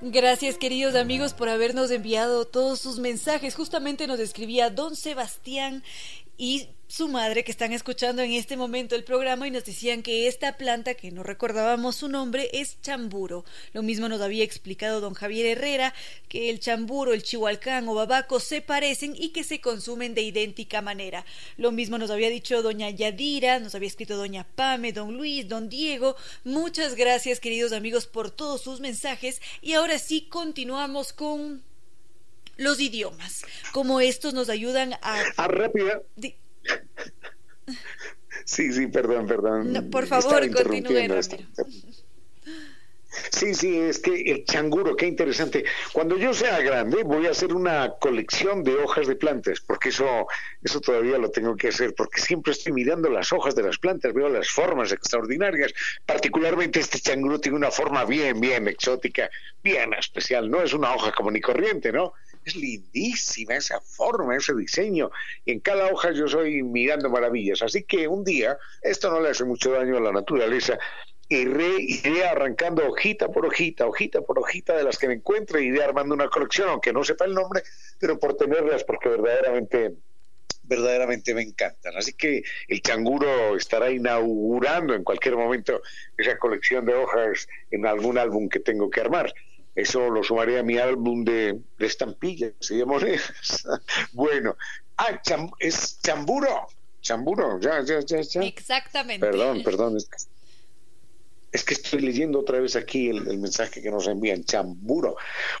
Gracias queridos amigos por habernos enviado todos sus mensajes. Justamente nos escribía don Sebastián y su madre que están escuchando en este momento el programa y nos decían que esta planta, que no recordábamos su nombre, es chamburo. Lo mismo nos había explicado don Javier Herrera, que el chamburo, el chihualcán o babaco se parecen y que se consumen de idéntica manera. Lo mismo nos había dicho doña Yadira, nos había escrito doña Pame, don Luis, don Diego. Muchas gracias queridos amigos por todos sus mensajes y ahora sí continuamos con los idiomas, como estos nos ayudan a... A ah, rápida. Sí, sí, perdón, perdón. por favor, continúe, Sí, sí, es que el changuro, qué interesante. Cuando yo sea grande voy a hacer una colección de hojas de plantas, porque eso, eso todavía lo tengo que hacer, porque siempre estoy mirando las hojas de las plantas, veo las formas extraordinarias. Particularmente este changuro tiene una forma bien, bien exótica, bien especial. No es una hoja como ni corriente, ¿no? Es lindísima esa forma, ese diseño. Y en cada hoja yo soy mirando maravillas. Así que un día, esto no le hace mucho daño a la naturaleza, iré, iré arrancando hojita por hojita, hojita por hojita de las que me encuentre, iré armando una colección, aunque no sepa el nombre, pero por tenerlas, porque verdaderamente verdaderamente me encantan. Así que el canguro estará inaugurando en cualquier momento esa colección de hojas en algún álbum que tengo que armar. Eso lo sumaré a mi álbum de, de estampillas y de monedas. bueno, ah, es chamburo. Chamburo, ya, ya, ya, ya. Exactamente. Perdón, perdón. Es que estoy leyendo otra vez aquí el, mensaje que nos envían, chamburo.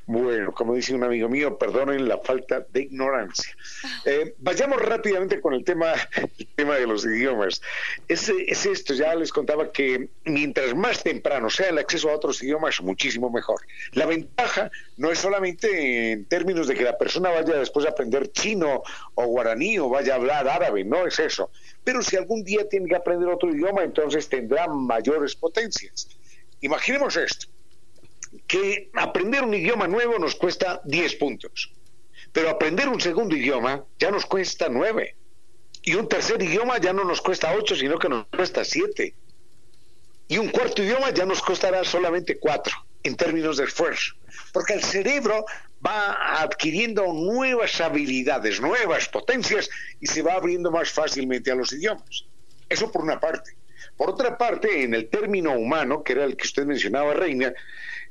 Bueno, como dice un amigo mío, perdonen la falta de ignorancia. Eh, vayamos rápidamente con el tema, el tema de los idiomas. Es, es esto, ya les contaba que mientras más temprano sea el acceso a otros idiomas, muchísimo mejor. La ventaja no es solamente en términos de que la persona vaya después a aprender chino o guaraní o vaya a hablar árabe, no es eso pero si algún día tiene que aprender otro idioma, entonces tendrá mayores potencias. Imaginemos esto, que aprender un idioma nuevo nos cuesta 10 puntos, pero aprender un segundo idioma ya nos cuesta 9, y un tercer idioma ya no nos cuesta 8, sino que nos cuesta 7, y un cuarto idioma ya nos costará solamente 4 en términos de esfuerzo, porque el cerebro va adquiriendo nuevas habilidades, nuevas potencias y se va abriendo más fácilmente a los idiomas. Eso por una parte. Por otra parte, en el término humano, que era el que usted mencionaba, Reina,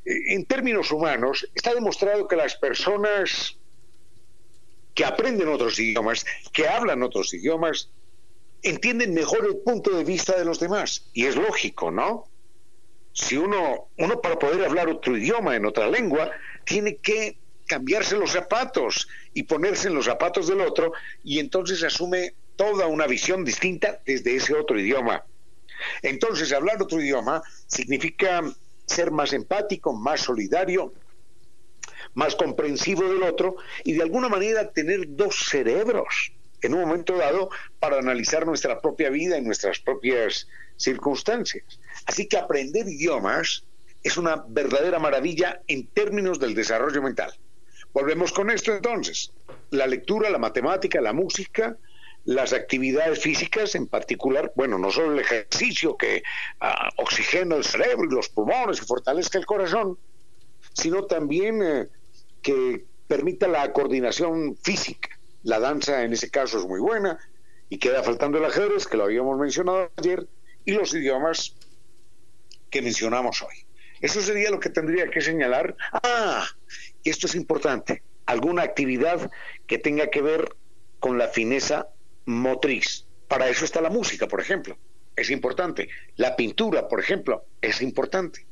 eh, en términos humanos está demostrado que las personas que aprenden otros idiomas, que hablan otros idiomas, entienden mejor el punto de vista de los demás. Y es lógico, ¿no? Si uno, uno para poder hablar otro idioma en otra lengua, tiene que cambiarse los zapatos y ponerse en los zapatos del otro y entonces asume toda una visión distinta desde ese otro idioma. Entonces, hablar otro idioma significa ser más empático, más solidario, más comprensivo del otro y de alguna manera tener dos cerebros en un momento dado para analizar nuestra propia vida y nuestras propias circunstancias. Así que aprender idiomas es una verdadera maravilla en términos del desarrollo mental. Volvemos con esto entonces. La lectura, la matemática, la música, las actividades físicas en particular, bueno, no solo el ejercicio que ah, oxigena el cerebro y los pulmones y fortalezca el corazón, sino también eh, que permita la coordinación física. La danza en ese caso es muy buena y queda faltando el ajedrez, que lo habíamos mencionado ayer, y los idiomas que mencionamos hoy. Eso sería lo que tendría que señalar. Ah, esto es importante, alguna actividad que tenga que ver con la fineza motriz. Para eso está la música, por ejemplo, es importante. La pintura, por ejemplo, es importante.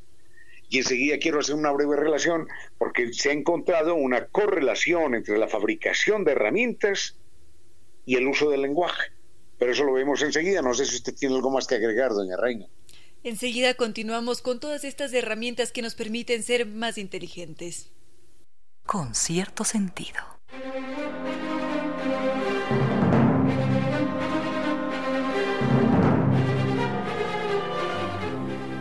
Y enseguida quiero hacer una breve relación porque se ha encontrado una correlación entre la fabricación de herramientas y el uso del lenguaje. Pero eso lo vemos enseguida. No sé si usted tiene algo más que agregar, doña Reina. Enseguida continuamos con todas estas herramientas que nos permiten ser más inteligentes con cierto sentido.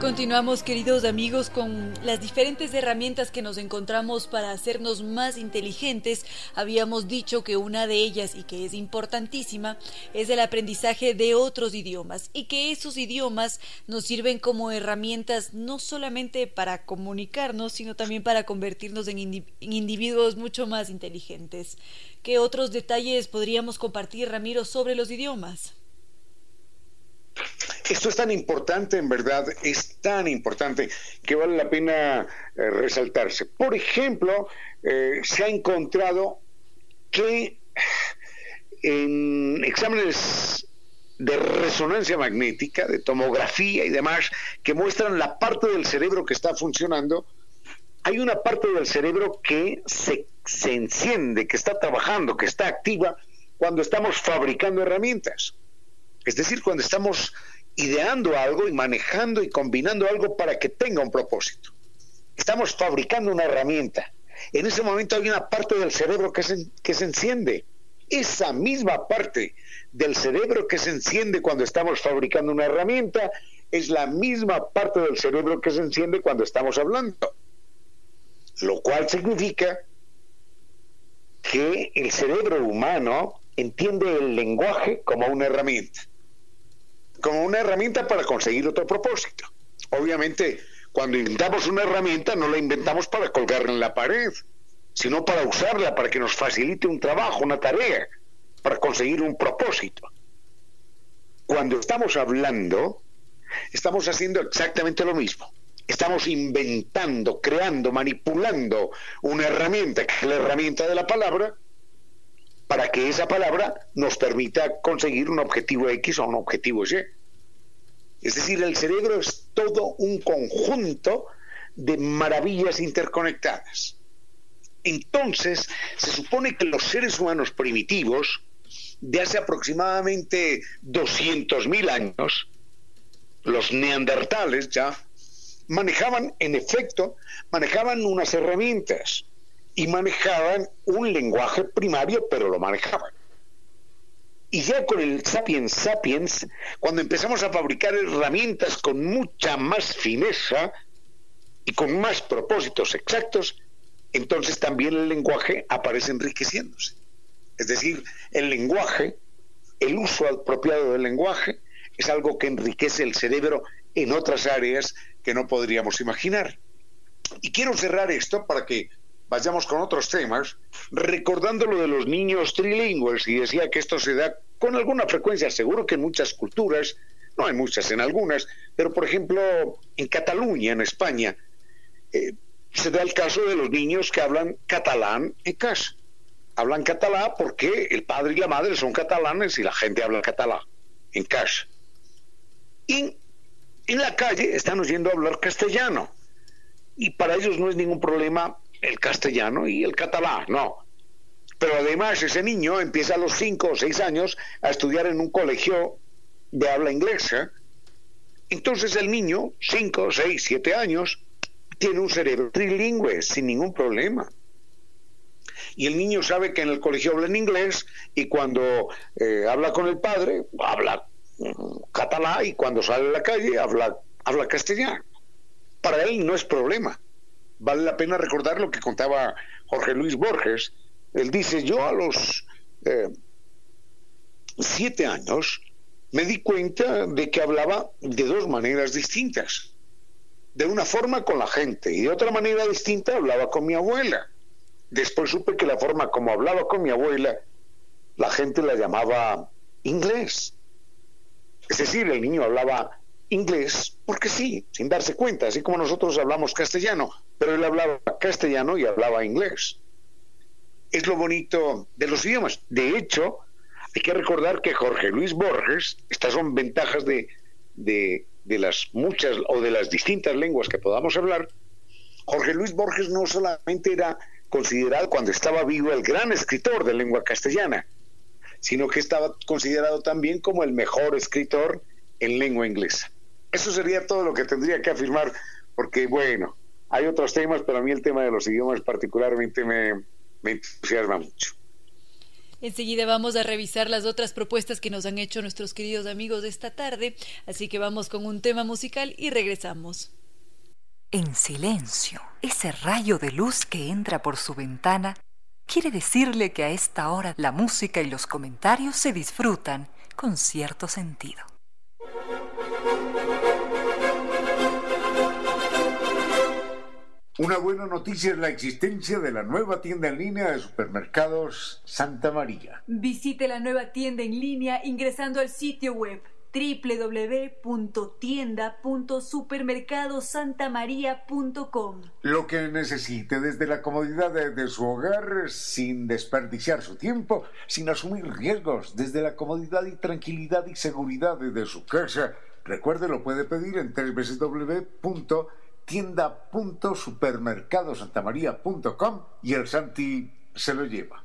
Continuamos, queridos amigos, con las diferentes herramientas que nos encontramos para hacernos más inteligentes. Habíamos dicho que una de ellas, y que es importantísima, es el aprendizaje de otros idiomas, y que esos idiomas nos sirven como herramientas no solamente para comunicarnos, sino también para convertirnos en, individuos mucho más inteligentes. ¿Qué otros detalles podríamos compartir, Ramiro, sobre los idiomas? Esto es tan importante, en verdad, es tan importante que vale la pena eh, resaltarse. Por ejemplo, eh, se ha encontrado que en exámenes de resonancia magnética, de tomografía y demás, que muestran la parte del cerebro que está funcionando, hay una parte del cerebro que se, se enciende, que está trabajando, que está activa cuando estamos fabricando herramientas. Es decir, cuando estamos ideando algo y manejando y combinando algo para que tenga un propósito. Estamos fabricando una herramienta. En ese momento hay una parte del cerebro que se, que se enciende. Esa misma parte del cerebro que se enciende cuando estamos fabricando una herramienta es la misma parte del cerebro que se enciende cuando estamos hablando. Lo cual significa que el cerebro humano entiende el lenguaje como una herramienta como una herramienta para conseguir otro propósito. Obviamente, cuando inventamos una herramienta, no la inventamos para colgarla en la pared, sino para usarla para que nos facilite un trabajo, una tarea, para conseguir un propósito. Cuando estamos hablando, estamos haciendo exactamente lo mismo. Estamos inventando, creando, manipulando una herramienta, que es la herramienta de la palabra, para que esa palabra nos permita conseguir un objetivo X o un objetivo Y. Es decir, el cerebro es todo un conjunto de maravillas interconectadas. Entonces, se supone que los seres humanos primitivos, de hace aproximadamente 200.000 años, los neandertales ya, manejaban, en efecto, manejaban unas herramientas y manejaban un lenguaje primario, pero lo manejaban. Y ya con el Sapiens Sapiens, cuando empezamos a fabricar herramientas con mucha más fineza y con más propósitos exactos, entonces también el lenguaje aparece enriqueciéndose. Es decir, el lenguaje, el uso apropiado del lenguaje, es algo que enriquece el cerebro en otras áreas que no podríamos imaginar. Y quiero cerrar esto para que vayamos con otros temas, recordando lo de los niños trilingües, y decía que esto se da con alguna frecuencia, seguro que en muchas culturas, no hay muchas en algunas, pero por ejemplo en Cataluña, en España, eh, se da el caso de los niños que hablan catalán en casa. Hablan catalán porque el padre y la madre son catalanes y la gente habla catalán en casa. Y en la calle están oyendo hablar castellano. Y para ellos no es ningún problema el castellano y el catalán, no. Pero además ese niño empieza a los 5 o 6 años a estudiar en un colegio de habla inglesa. Entonces el niño, 5, 6, 7 años, tiene un cerebro trilingüe sin ningún problema. Y el niño sabe que en el colegio habla en inglés y cuando eh, habla con el padre, habla mm, catalán y cuando sale a la calle habla, habla castellano. Para él no es problema. Vale la pena recordar lo que contaba Jorge Luis Borges. Él dice, yo a los eh, siete años me di cuenta de que hablaba de dos maneras distintas de una forma con la gente y de otra manera distinta hablaba con mi abuela. Después supe que la forma como hablaba con mi abuela, la gente la llamaba inglés. Es decir, el niño hablaba inglés porque sí, sin darse cuenta, así como nosotros hablamos castellano, pero él hablaba castellano y hablaba inglés. Es lo bonito de los idiomas. De hecho, hay que recordar que Jorge Luis Borges, estas son ventajas de, de las muchas o de las distintas lenguas que podamos hablar, Jorge Luis Borges no solamente era considerado cuando estaba vivo el gran escritor de lengua castellana, sino que estaba considerado también como el mejor escritor en lengua inglesa. Eso sería todo lo que tendría que afirmar, porque bueno, hay otros temas, pero a mí el tema de los idiomas particularmente me, me entusiasma mucho. Enseguida vamos a revisar las otras propuestas que nos han hecho nuestros queridos amigos de esta tarde, así que vamos con un tema musical y regresamos. En silencio, ese rayo de luz que entra por su ventana quiere decirle que a esta hora la música y los comentarios se disfrutan con cierto sentido. Una buena noticia es la existencia de la nueva tienda en línea de supermercados Santa María. Visite la nueva tienda en línea ingresando al sitio web www.tienda.supermercadosantamaria.com. Lo que necesite desde la comodidad de, su hogar, sin desperdiciar su tiempo, sin asumir riesgos, desde la comodidad y tranquilidad y seguridad de su casa. Recuerde, lo puede pedir en www tienda.supermercadosantamaría.com y el Santi se lo lleva.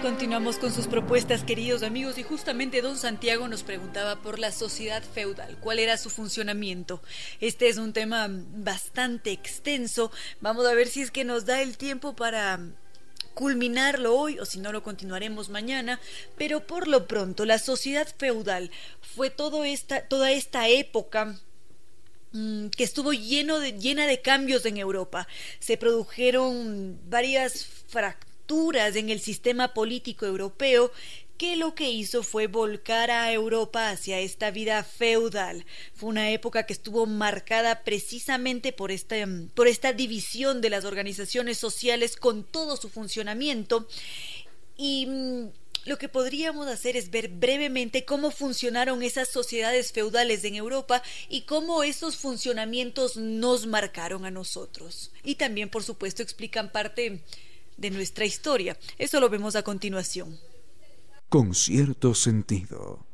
Continuamos con sus propuestas, queridos amigos, y justamente don Santiago nos preguntaba por la sociedad feudal, cuál era su funcionamiento. Este es un tema bastante extenso. Vamos a ver si es que nos da el tiempo para culminarlo hoy o si no lo continuaremos mañana, pero por lo pronto la sociedad feudal fue todo esta, toda esta época mm, que estuvo lleno de, llena de cambios en Europa. Se produjeron varias fracturas en el sistema político europeo que lo que hizo fue volcar a Europa hacia esta vida feudal. Fue una época que estuvo marcada precisamente por esta, por esta división de las organizaciones sociales con todo su funcionamiento y mm, lo que podríamos hacer es ver brevemente cómo funcionaron esas sociedades feudales en Europa y cómo esos funcionamientos nos marcaron a nosotros. Y también, por supuesto, explican parte de nuestra historia. Eso lo vemos a continuación. Con cierto sentido.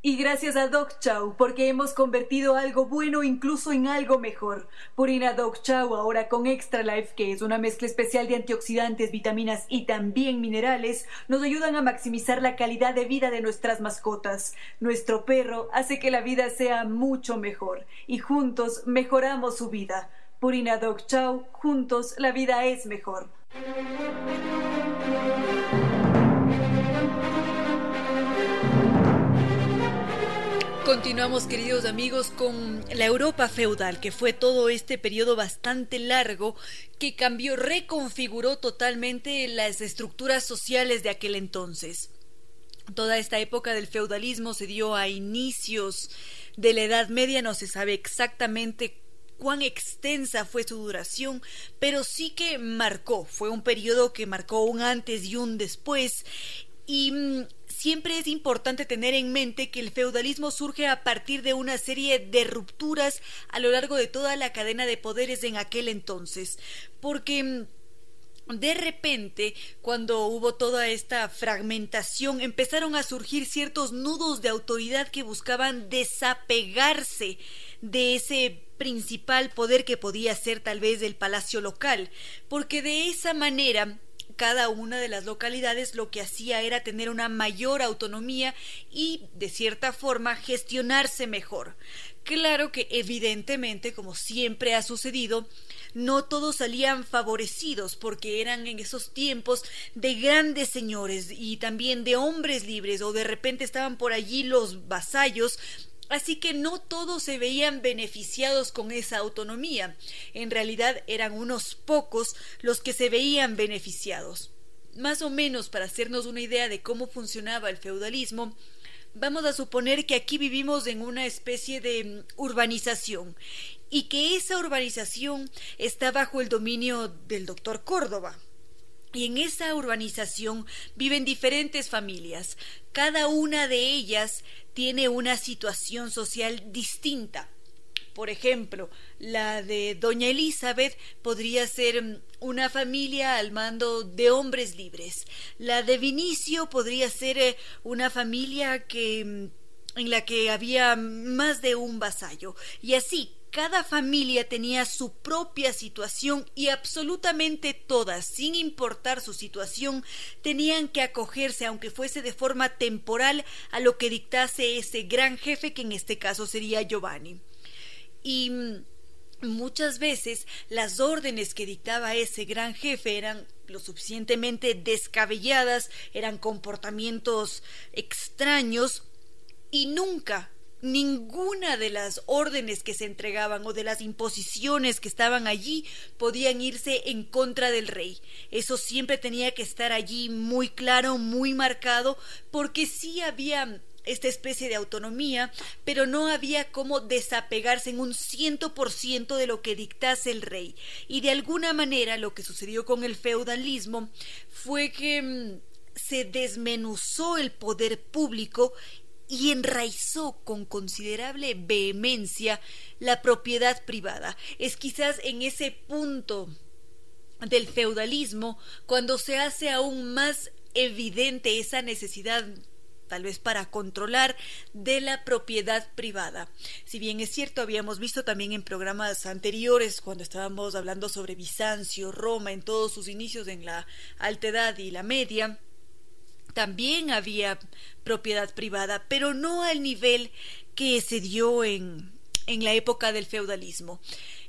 Y gracias a Doc Chow, porque hemos convertido algo bueno incluso en algo mejor. Purina Doc Chow ahora con Extra Life, que es una mezcla especial de antioxidantes, vitaminas y también minerales, nos ayudan a maximizar la calidad de vida de nuestras mascotas. Nuestro perro hace que la vida sea mucho mejor y juntos mejoramos su vida. Purina Doc Chow, juntos la vida es mejor. Continuamos, queridos amigos, con la Europa feudal, que fue todo este periodo bastante largo que cambió, reconfiguró totalmente las estructuras sociales de aquel entonces. Toda esta época del feudalismo se dio a inicios de la Edad Media, no se sabe exactamente cuán extensa fue su duración, pero sí que marcó, fue un periodo que marcó un antes y un después, y mm, siempre es importante tener en mente que el feudalismo surge a partir de una serie de rupturas a lo largo de toda la cadena de poderes en aquel entonces, porque mm, de repente, cuando hubo toda esta fragmentación, empezaron a surgir ciertos nudos de autoridad que buscaban desapegarse de ese principal poder que podía ser tal vez el palacio local, porque de esa manera cada una de las localidades lo que hacía era tener una mayor autonomía y, de cierta forma, gestionarse mejor. Claro que, evidentemente, como siempre ha sucedido, no todos salían favorecidos porque eran en esos tiempos de grandes señores y también de hombres libres o de repente estaban por allí los vasallos Así que no todos se veían beneficiados con esa autonomía. En realidad eran unos pocos los que se veían beneficiados. Más o menos para hacernos una idea de cómo funcionaba el feudalismo, vamos a suponer que aquí vivimos en una especie de mm, urbanización y que esa urbanización está bajo el dominio del doctor Córdoba. Y en esa urbanización viven diferentes familias. Cada una de ellas tiene una situación social distinta. Por ejemplo, la de doña Elizabeth podría ser mm, una familia al mando de hombres libres. La de Vinicio podría ser eh, una familia que mm, en la que había más de un vasallo. Y así, cada familia tenía su propia situación y absolutamente todas, sin importar su situación, tenían que acogerse, aunque fuese de forma temporal, a lo que dictase ese gran jefe, que en este caso sería Giovanni. Y mm, muchas veces las órdenes que dictaba ese gran jefe eran lo suficientemente descabelladas, eran comportamientos extraños y nunca ninguna de las órdenes que se entregaban o de las imposiciones que estaban allí podían irse en contra del rey. Eso siempre tenía que estar allí muy claro, muy marcado, porque sí había esta especie de autonomía, pero no había cómo desapegarse en un ciento por ciento de lo que dictase el rey. Y de alguna manera lo que sucedió con el feudalismo fue que mm, se desmenuzó el poder público y enraizó con considerable vehemencia la propiedad privada. Es quizás en ese punto del feudalismo cuando se hace aún más evidente esa necesidad tal vez para controlar de la propiedad privada. Si bien es cierto, habíamos visto también en programas anteriores, cuando estábamos hablando sobre Bizancio, Roma, en todos sus inicios en la Alta Edad y la Media, también había propiedad privada, pero no al nivel que se dio en, en la época del feudalismo.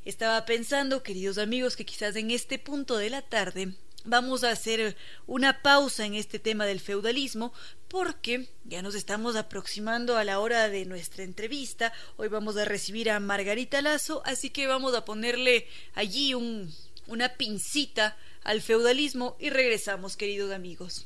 Estaba pensando, queridos amigos, que quizás en este punto de la tarde vamos a hacer una pausa en este tema del feudalismo porque ya nos estamos aproximando a la hora de nuestra entrevista. Hoy vamos a recibir a Margarita Lazo, así que vamos a ponerle allí un, una pincita al feudalismo y regresamos, queridos amigos.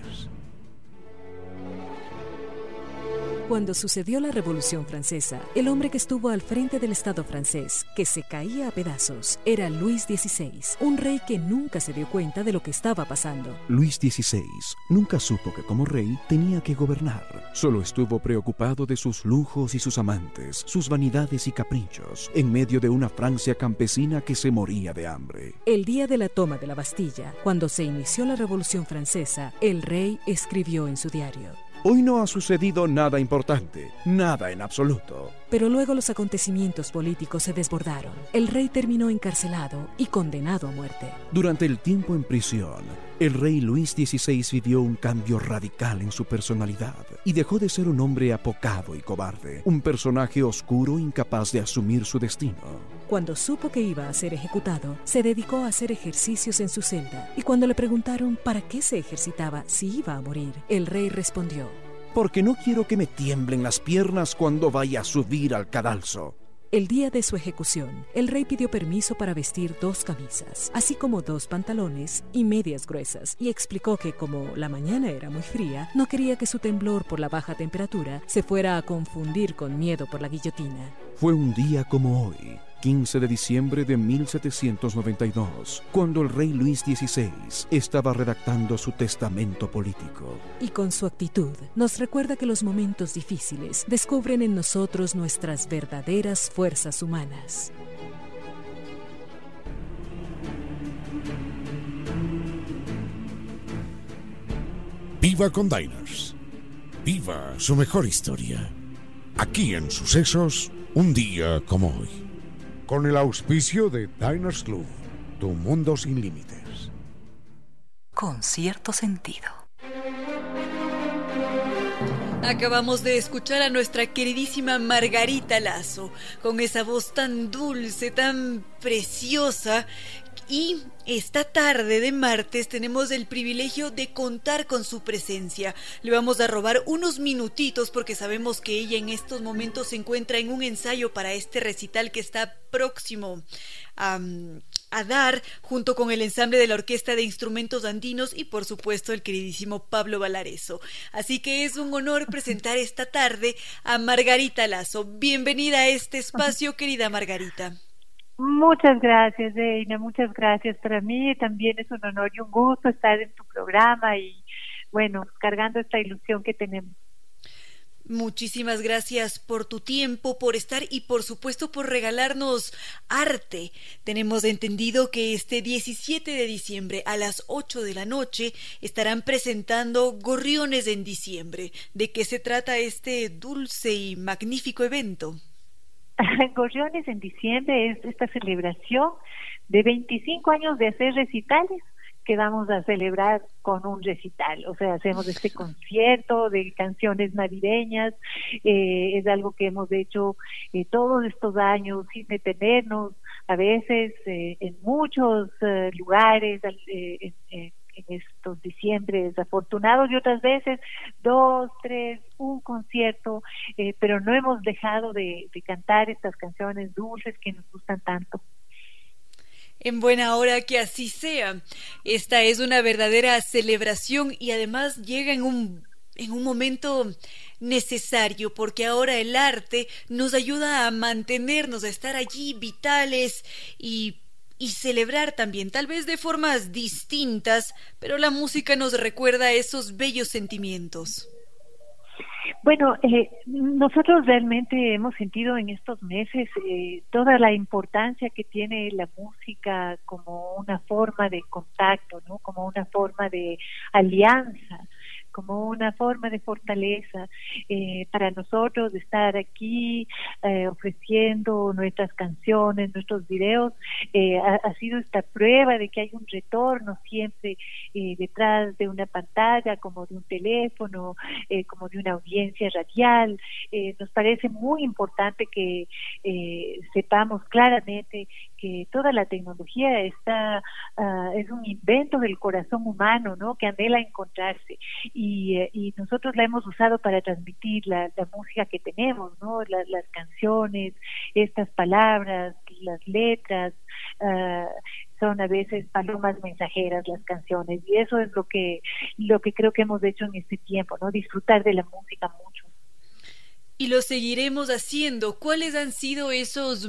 Cuando sucedió la Revolución Francesa, el hombre que estuvo al frente del Estado francés, que se caía a pedazos, era Luis XVI, un rey que nunca se dio cuenta de lo que estaba pasando. Luis XVI nunca supo que como rey tenía que gobernar. Solo estuvo preocupado de sus lujos y sus amantes, sus vanidades y caprichos, en medio de una Francia campesina que se moría de hambre. El día de la toma de la Bastilla, cuando se inició la Revolución Francesa, el rey escribió en su diario. Hoy no ha sucedido nada importante, nada en absoluto. Pero luego los acontecimientos políticos se desbordaron. El rey terminó encarcelado y condenado a muerte. Durante el tiempo en prisión, el rey Luis XVI vivió un cambio radical en su personalidad y dejó de ser un hombre apocado y cobarde, un personaje oscuro incapaz de asumir su destino. Cuando supo que iba a ser ejecutado, se dedicó a hacer ejercicios en su celda y cuando le preguntaron para qué se ejercitaba si iba a morir, el rey respondió, Porque no quiero que me tiemblen las piernas cuando vaya a subir al cadalso. El día de su ejecución, el rey pidió permiso para vestir dos camisas, así como dos pantalones y medias gruesas, y explicó que como la mañana era muy fría, no quería que su temblor por la baja temperatura se fuera a confundir con miedo por la guillotina. Fue un día como hoy, 15 de diciembre de 1792, cuando el rey Luis XVI estaba redactando su testamento político. Y con su actitud nos recuerda que los momentos difíciles descubren en nosotros nuestras verdaderas fuerzas humanas. Viva con Diners. Viva su mejor historia. Aquí en Sucesos, un día como hoy con el auspicio de Diners Club, tu mundo sin límites. Con cierto sentido. Acabamos de escuchar a nuestra queridísima Margarita Lazo, con esa voz tan dulce, tan preciosa, y esta tarde de martes tenemos el privilegio de contar con su presencia. Le vamos a robar unos minutitos porque sabemos que ella en estos momentos se encuentra en un ensayo para este recital que está próximo a, dar junto con el ensamble de la Orquesta de Instrumentos Andinos y por supuesto el queridísimo Pablo Valareso. Así que es un honor presentar esta tarde a Margarita Lazo. Bienvenida a este espacio, querida Margarita. Muchas gracias, Reina, muchas gracias. Para mí también es un honor y un gusto estar en tu programa y, bueno, cargando esta ilusión que tenemos. Muchísimas gracias por tu tiempo, por estar y por supuesto por regalarnos arte. Tenemos entendido que este 17 de diciembre a las 8 de la noche estarán presentando Gorriones en diciembre. ¿De qué se trata este dulce y magnífico evento? Gorriones en diciembre es esta celebración de 25 años de hacer recitales que vamos a celebrar con un recital. O sea, hacemos este concierto de canciones navideñas. Eh, es algo que hemos hecho eh, todos estos años sin detenernos, a veces eh, en muchos lugares, en en estos diciembres afortunados y otras veces dos, tres, un concierto, eh, pero no hemos dejado de, cantar estas canciones dulces que nos gustan tanto. En buena hora que así sea. Esta es una verdadera celebración y además llega en un, en un momento necesario porque ahora el arte nos ayuda a mantenernos, a estar allí vitales y y celebrar también, tal vez de formas distintas, pero la música nos recuerda esos bellos sentimientos. Bueno, eh, nosotros realmente hemos sentido en estos meses eh, toda la importancia que tiene la música como una forma de contacto, ¿no? Como una forma de alianza como una forma de fortaleza eh, para nosotros estar aquí eh, ofreciendo nuestras canciones, nuestros videos, eh, ha, sido esta prueba de que hay un retorno siempre detrás de una pantalla, como de un teléfono, como de una audiencia radial. nos parece muy importante que sepamos claramente que toda la tecnología está ah, es un invento del corazón humano, ¿no? Que anhela encontrarse y, eh, y nosotros la hemos usado para transmitir la, música que tenemos, ¿no? las canciones, estas palabras, las letras. Uh, son a veces palomas mensajeras las canciones y eso es lo que lo que creo que hemos hecho en este tiempo no disfrutar de la música mucho Y lo seguiremos haciendo. ¿Cuáles han sido esos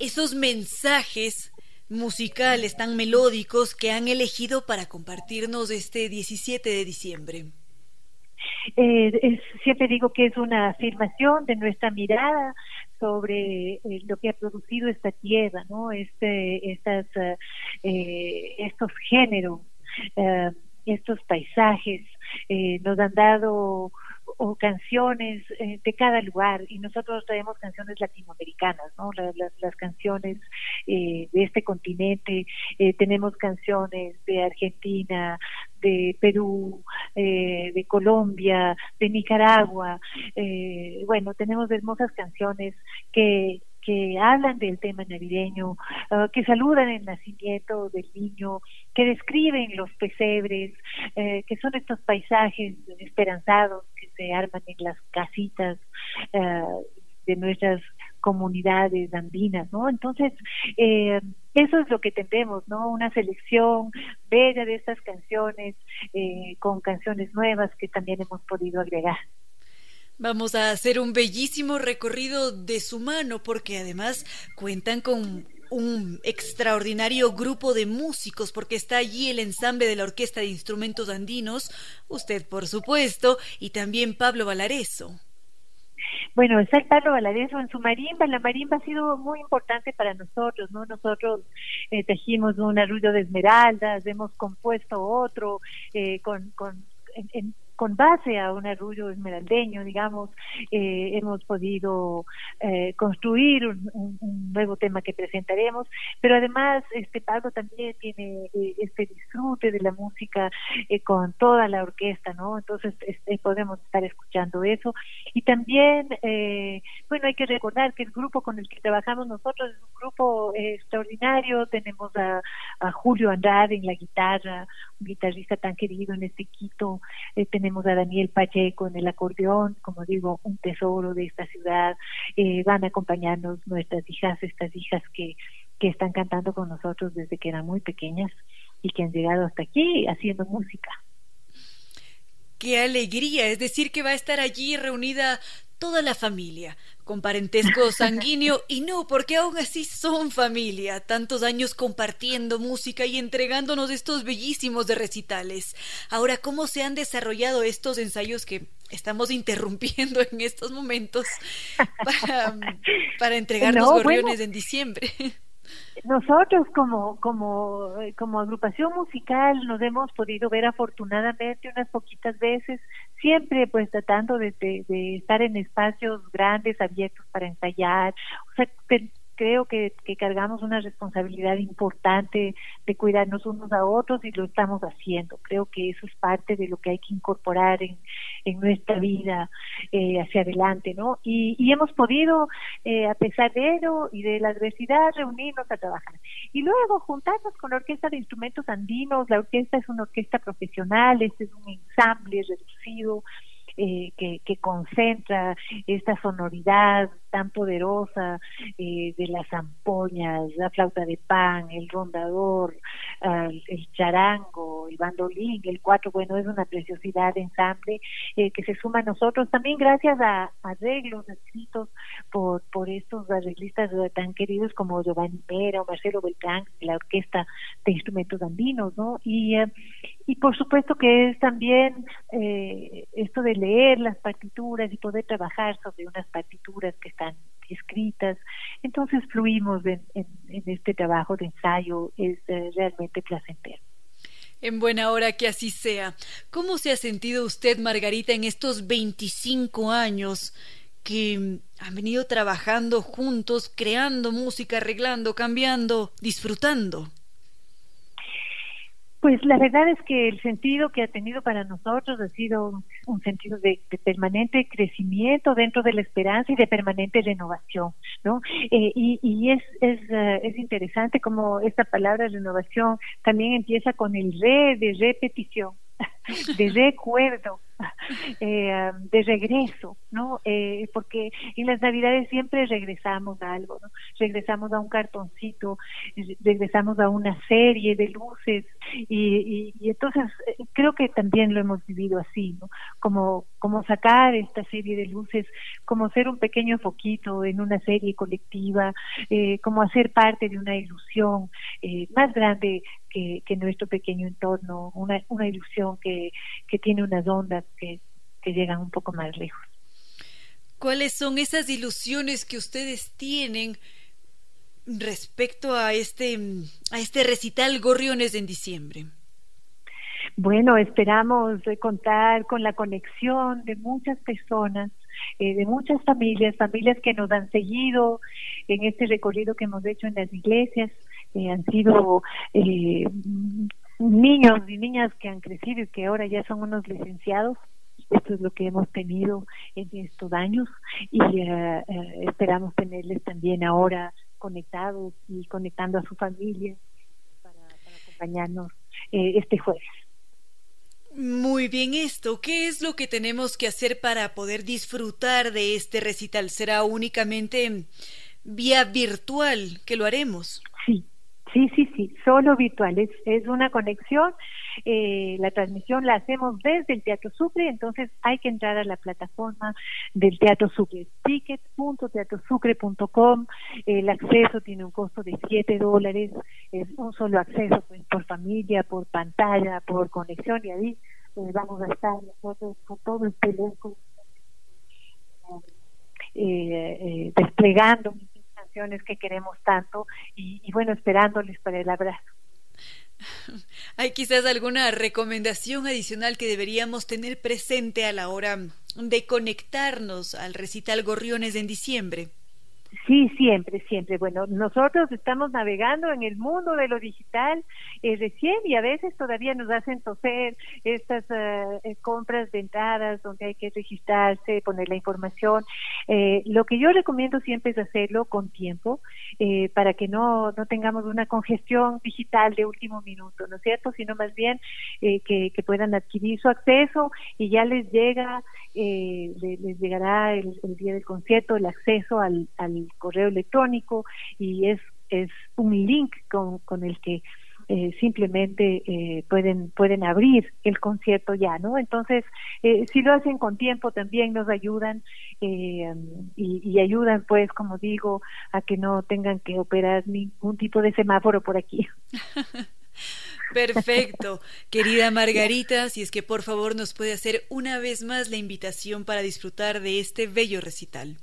esos mensajes musicales tan melódicos que han elegido para compartirnos este 17 de diciembre? Eh, siempre digo que es una afirmación de nuestra mirada sobre eh, lo que ha producido esta tierra, ¿no? Este, estas, eh, estos géneros, estos paisajes, nos han dado o canciones eh, de cada lugar y nosotros traemos canciones latinoamericanas, ¿no? las, canciones eh, de este continente, eh, tenemos canciones de Argentina, de Perú, de Colombia, de Nicaragua, bueno, tenemos hermosas canciones que que hablan del tema navideño, ah, que saludan el nacimiento del niño, que describen los pesebres, que son estos paisajes esperanzados se arman en las casitas ah, de nuestras comunidades andinas, ¿no? Entonces, eh, eso es lo que tendremos, ¿no? Una selección bella de estas canciones, eh, con canciones nuevas que también hemos podido agregar. Vamos a hacer un bellísimo recorrido de su mano porque además cuentan con un extraordinario grupo de músicos porque está allí el ensamble de la Orquesta de Instrumentos Andinos, usted por supuesto, y también Pablo Valareso. Bueno, está Pablo Valareso en su marimba. La marimba ha sido muy importante para nosotros, ¿no? Nosotros eh, tejimos un arrullo de esmeraldas, hemos compuesto otro eh, con, con con base a un arrullo esmeraldeño, digamos, eh, hemos podido eh, construir un, nuevo tema que presentaremos, pero además este Pablo también tiene eh, este disfrute de la música con toda la orquesta, ¿no? Entonces este, podemos estar escuchando eso. Y también, bueno, hay que recordar que el grupo con el que trabajamos nosotros es un grupo extraordinario, tenemos a, a Julio Andrade en la guitarra, un guitarrista tan querido en este Quito, tenemos tenemos a Daniel Pacheco en el acordeón, como digo, un tesoro de esta ciudad. Eh, van a acompañarnos nuestras hijas, estas hijas que, que están cantando con nosotros desde que eran muy pequeñas y que han llegado hasta aquí haciendo música. Qué alegría, es decir, que va a estar allí reunida toda la familia, con parentesco sanguíneo y no, porque aún así son familia, tantos años compartiendo música y entregándonos estos bellísimos de recitales. Ahora, ¿cómo se han desarrollado estos ensayos que estamos interrumpiendo en estos momentos para, para entregar los gorriones en diciembre? Nosotros como, como, como agrupación musical nos hemos podido ver afortunadamente unas poquitas veces, siempre pues tratando de, de, estar en espacios grandes, abiertos para ensayar, o sea, creo que, que, cargamos una responsabilidad importante de cuidarnos unos a otros y lo estamos haciendo. Creo que eso es parte de lo que hay que incorporar en, nuestra vida eh, hacia adelante, ¿no? Y, y hemos podido, eh, a pesar de ello y de la adversidad, reunirnos a trabajar. Y luego juntarnos con la Orquesta de Instrumentos Andinos. La orquesta es una orquesta profesional, este es un ensamble reducido eh, que, que, concentra esta sonoridad tan poderosa eh, de las zampoñas, la flauta de pan, el rondador, el charango, el bandolín, el cuatro, bueno, es una preciosidad de ensamble eh, que se suma a nosotros también gracias a, arreglos escritos por, por estos arreglistas tan queridos como Giovanni Mera o Marcelo Beltrán, la Orquesta de Instrumentos Andinos, ¿no? Y, y por supuesto que es también esto de leer las partituras y poder trabajar sobre unas partituras que están escritas. Entonces fluimos en, este trabajo de ensayo, es eh, realmente placentero. En buena hora que así sea. ¿Cómo se ha sentido usted, Margarita, en estos 25 años que han venido trabajando juntos, creando música, arreglando, cambiando, disfrutando? Pues la verdad es que el sentido que ha tenido para nosotros ha sido un sentido de, permanente crecimiento dentro de la esperanza y de permanente renovación, ¿no? Eh, y, es, es, eh, es interesante como esta palabra renovación también empieza con el re de repetición, de recuerdo, eh, de regreso, ¿no? Eh, porque en las Navidades siempre regresamos a algo, ¿no? Regresamos a un cartoncito, regresamos a una serie de luces y, entonces eh, creo que también lo hemos vivido así, ¿no? Como, como sacar esta serie de luces, como ser un pequeño foquito en una serie colectiva, eh, como hacer parte de una ilusión eh, más grande que, que, nuestro pequeño entorno, una, una ilusión que, que tiene unas ondas que, que llegan un poco más lejos. ¿Cuáles son esas ilusiones que ustedes tienen respecto a este, a este recital Gorriones en diciembre? Bueno, esperamos contar con la conexión de muchas personas, eh, de muchas familias, familias que nos han seguido en este recorrido que hemos hecho en las iglesias, eh, han sido eh, niños y niñas que han crecido y que ahora ya son unos licenciados. Esto es lo que hemos tenido en estos años y esperamos tenerles también ahora conectados y conectando a su familia para, acompañarnos este jueves. Muy bien esto. ¿Qué es lo que tenemos que hacer para poder disfrutar de este recital? ¿Será únicamente vía virtual que lo haremos? Sí, sí, sí, sí, solo virtual. Es, es una conexión. Eh, la transmisión la hacemos desde el Teatro Sucre, entonces hay que entrar a la plataforma del Teatro Sucre, ticket.teatrosucre.com. El acceso tiene un costo de 7 dólares, es un solo acceso pues, por familia, por pantalla, por conexión y ahí eh, vamos a estar nosotros con todo el teléfono eh, eh, desplegando que queremos tanto y, y bueno, esperándoles para el abrazo. ¿Hay quizás alguna recomendación adicional que deberíamos tener presente a la hora de conectarnos al recital Gorriones en diciembre? Sí, siempre, siempre. Bueno, nosotros estamos navegando en el mundo de lo digital eh, recién y a veces todavía nos hacen toser estas eh, eh, compras de entradas donde hay que registrarse, poner la información. Eh, lo que yo recomiendo siempre es hacerlo con tiempo para que no, no tengamos una congestión digital de último minuto, ¿no es cierto? Sino más bien que, que, puedan adquirir su acceso y ya les llega, les, les, llegará el, el, día del concierto el acceso al, al correo electrónico y es, es un link con, con el que eh, simplemente eh, pueden pueden abrir el concierto ya, ¿no? Entonces, eh, si lo hacen con tiempo también nos ayudan eh, y, y, ayudan, pues, como digo, a que no tengan que operar ningún tipo de semáforo por aquí. Perfecto. Querida Margarita, si es que por favor nos puede hacer una vez más la invitación para disfrutar de este bello recital.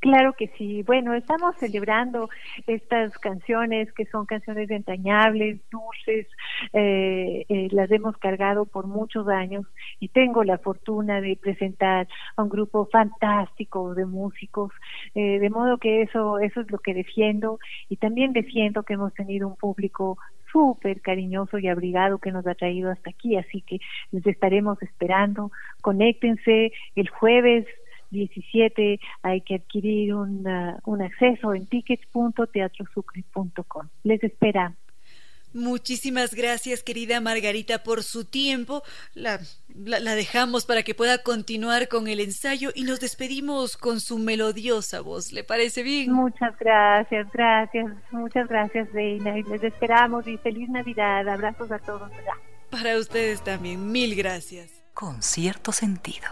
Claro que sí. Bueno, estamos celebrando estas canciones que son canciones entrañables, dulces, eh, eh, las hemos cargado por muchos años y tengo la fortuna de presentar a un grupo fantástico de músicos, eh, de modo que eso, eso es lo que defiendo y también defiendo que hemos tenido un público súper cariñoso y abrigado que nos ha traído hasta aquí, así que les estaremos esperando. Conéctense el jueves 17 hay que adquirir un, un acceso en tickets.teatrosucre.com. Les esperamos. Muchísimas gracias, querida Margarita, por su tiempo. La, la, la, dejamos para que pueda continuar con el ensayo y nos despedimos con su melodiosa voz. ¿Le parece bien? Muchas gracias, gracias, muchas gracias, Reina. Y les esperamos y feliz Navidad. Abrazos a todos. Para ustedes también, mil gracias. Con cierto sentido.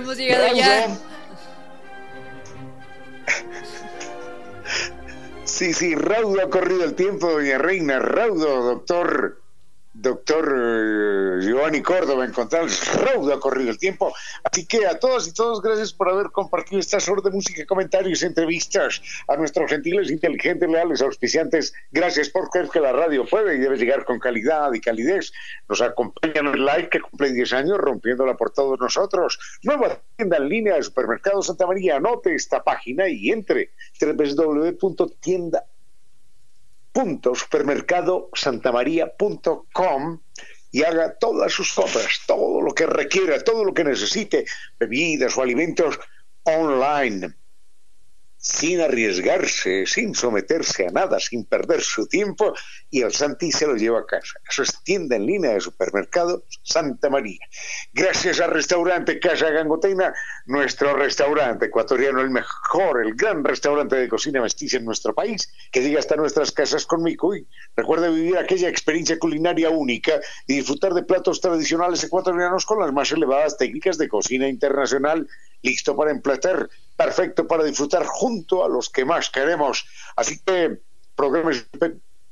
Hemos llegado ya. Sí, sí, raudo ha corrido el tiempo, doña Reina, raudo, doctor doctor eh, Giovanni Córdoba en Raudo ha corrido el tiempo. Así que a todos y todos, gracias por haber compartido estas horas de música, comentarios, entrevistas. A nuestros gentiles, inteligentes, leales, auspiciantes, gracias por creer que la radio puede y debe llegar con calidad y calidez. Nos acompañan en like que cumple 10 años rompiéndola por todos nosotros. Nueva tienda en línea de Supermercado Santa María. Anote esta página y entre www.tienda supermercado santamaría.com y haga todas sus compras, todo lo que requiera, todo lo que necesite, bebidas o alimentos online sin arriesgarse, sin someterse a nada, sin perder su tiempo, y el Santi se lo lleva a casa. Eso es tienda en línea de supermercado Santa María. Gracias al restaurante Casa Gangotena, nuestro restaurante ecuatoriano, el mejor, el gran restaurante de cocina mestiza en nuestro país, que llega hasta nuestras casas con Micuy. Recuerda vivir aquella experiencia culinaria única y disfrutar de platos tradicionales ecuatorianos con las más elevadas técnicas de cocina internacional listo para emplatar, perfecto para disfrutar junto a los que más queremos. Así que programa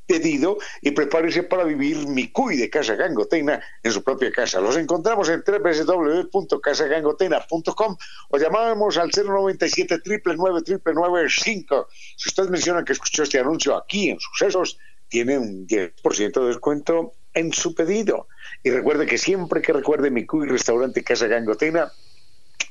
pedido y prepárese para vivir mi cuy de Casa Gangotena en su propia casa. Los encontramos en www.casagangotena.com o llamamos al 097 999 5 Si usted menciona que escuchó este anuncio aquí en Sucesos, tiene un 10% de descuento en su pedido. Y recuerde que siempre que recuerde mi cuy restaurante Casa Gangotena,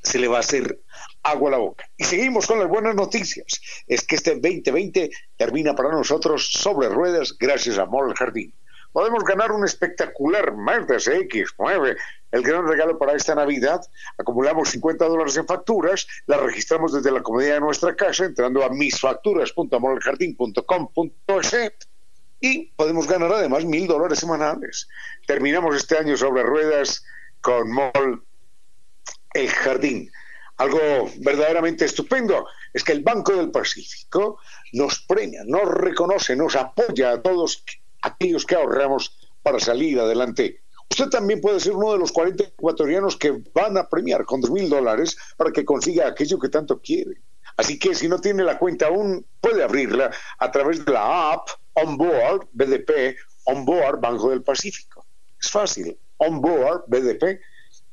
se le va a hacer agua a la boca. Y seguimos con las buenas noticias. Es que este 2020 termina para nosotros sobre ruedas gracias a Mall Jardín. Podemos ganar un espectacular Mazda CX9, el gran regalo para esta Navidad. Acumulamos 50 dólares en facturas, las registramos desde la comodidad de nuestra casa entrando a misfacturas.moljardín.com.es y podemos ganar además mil dólares semanales. Terminamos este año sobre ruedas con Mall el jardín. Algo verdaderamente estupendo es que el Banco del Pacífico nos premia, nos reconoce, nos apoya a todos aquellos que ahorramos para salir adelante. Usted también puede ser uno de los 40 ecuatorianos que van a premiar con dos mil dólares para que consiga aquello que tanto quiere. Así que si no tiene la cuenta aún, puede abrirla a través de la app Onboard BDP, Onboard Banco del Pacífico. Es fácil, Onboard BDP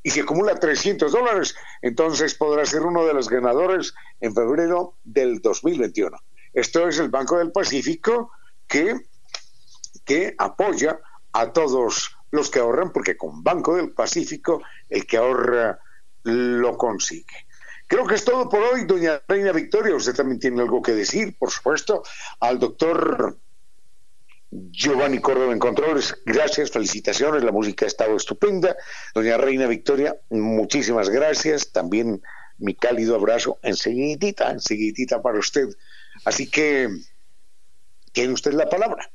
y si acumula 300 dólares, entonces podrá ser uno de los ganadores en febrero del 2021. Esto es el Banco del Pacífico que, que apoya a todos los que ahorran, porque con Banco del Pacífico el que ahorra lo consigue. Creo que es todo por hoy, doña Reina Victoria. Usted también tiene algo que decir, por supuesto, al doctor Giovanni Córdoba en controles, gracias, felicitaciones, la música ha estado estupenda. Doña Reina Victoria, muchísimas gracias, también mi cálido abrazo, enseguidita, enseguidita para usted. Así que, tiene usted la palabra.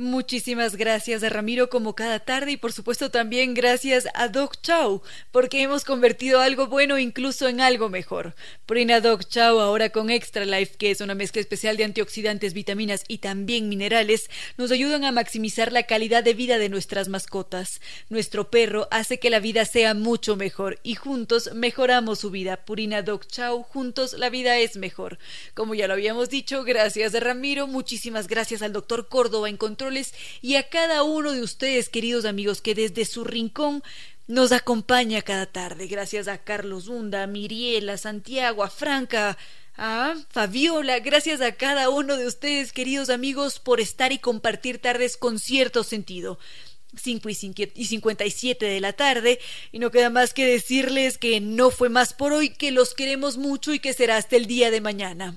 Muchísimas gracias a Ramiro como cada tarde y por supuesto también gracias a Doc Chow porque hemos convertido algo bueno incluso en algo mejor. Prina Doc Chow ahora con Extra Life que es una mezcla especial de antioxidantes, vitaminas y también minerales nos ayudan a maximizar la calidad de vida de nuestras mascotas. Nuestro perro hace que la vida sea mucho mejor y juntos mejoramos su vida. Purina Doc Chow, juntos la vida es mejor. Como ya lo habíamos dicho, gracias a Ramiro, muchísimas gracias al doctor Córdoba en control y a cada uno de ustedes, queridos amigos, que desde su rincón nos acompaña cada tarde. Gracias a Carlos Hunda, a Miriela, a Santiago, a Franca, a Fabiola, gracias a cada uno de ustedes, queridos amigos, por estar y compartir tardes con cierto sentido. 5 y 57 de la tarde y no queda más que decirles que no fue más por hoy, que los queremos mucho y que será hasta el día de mañana.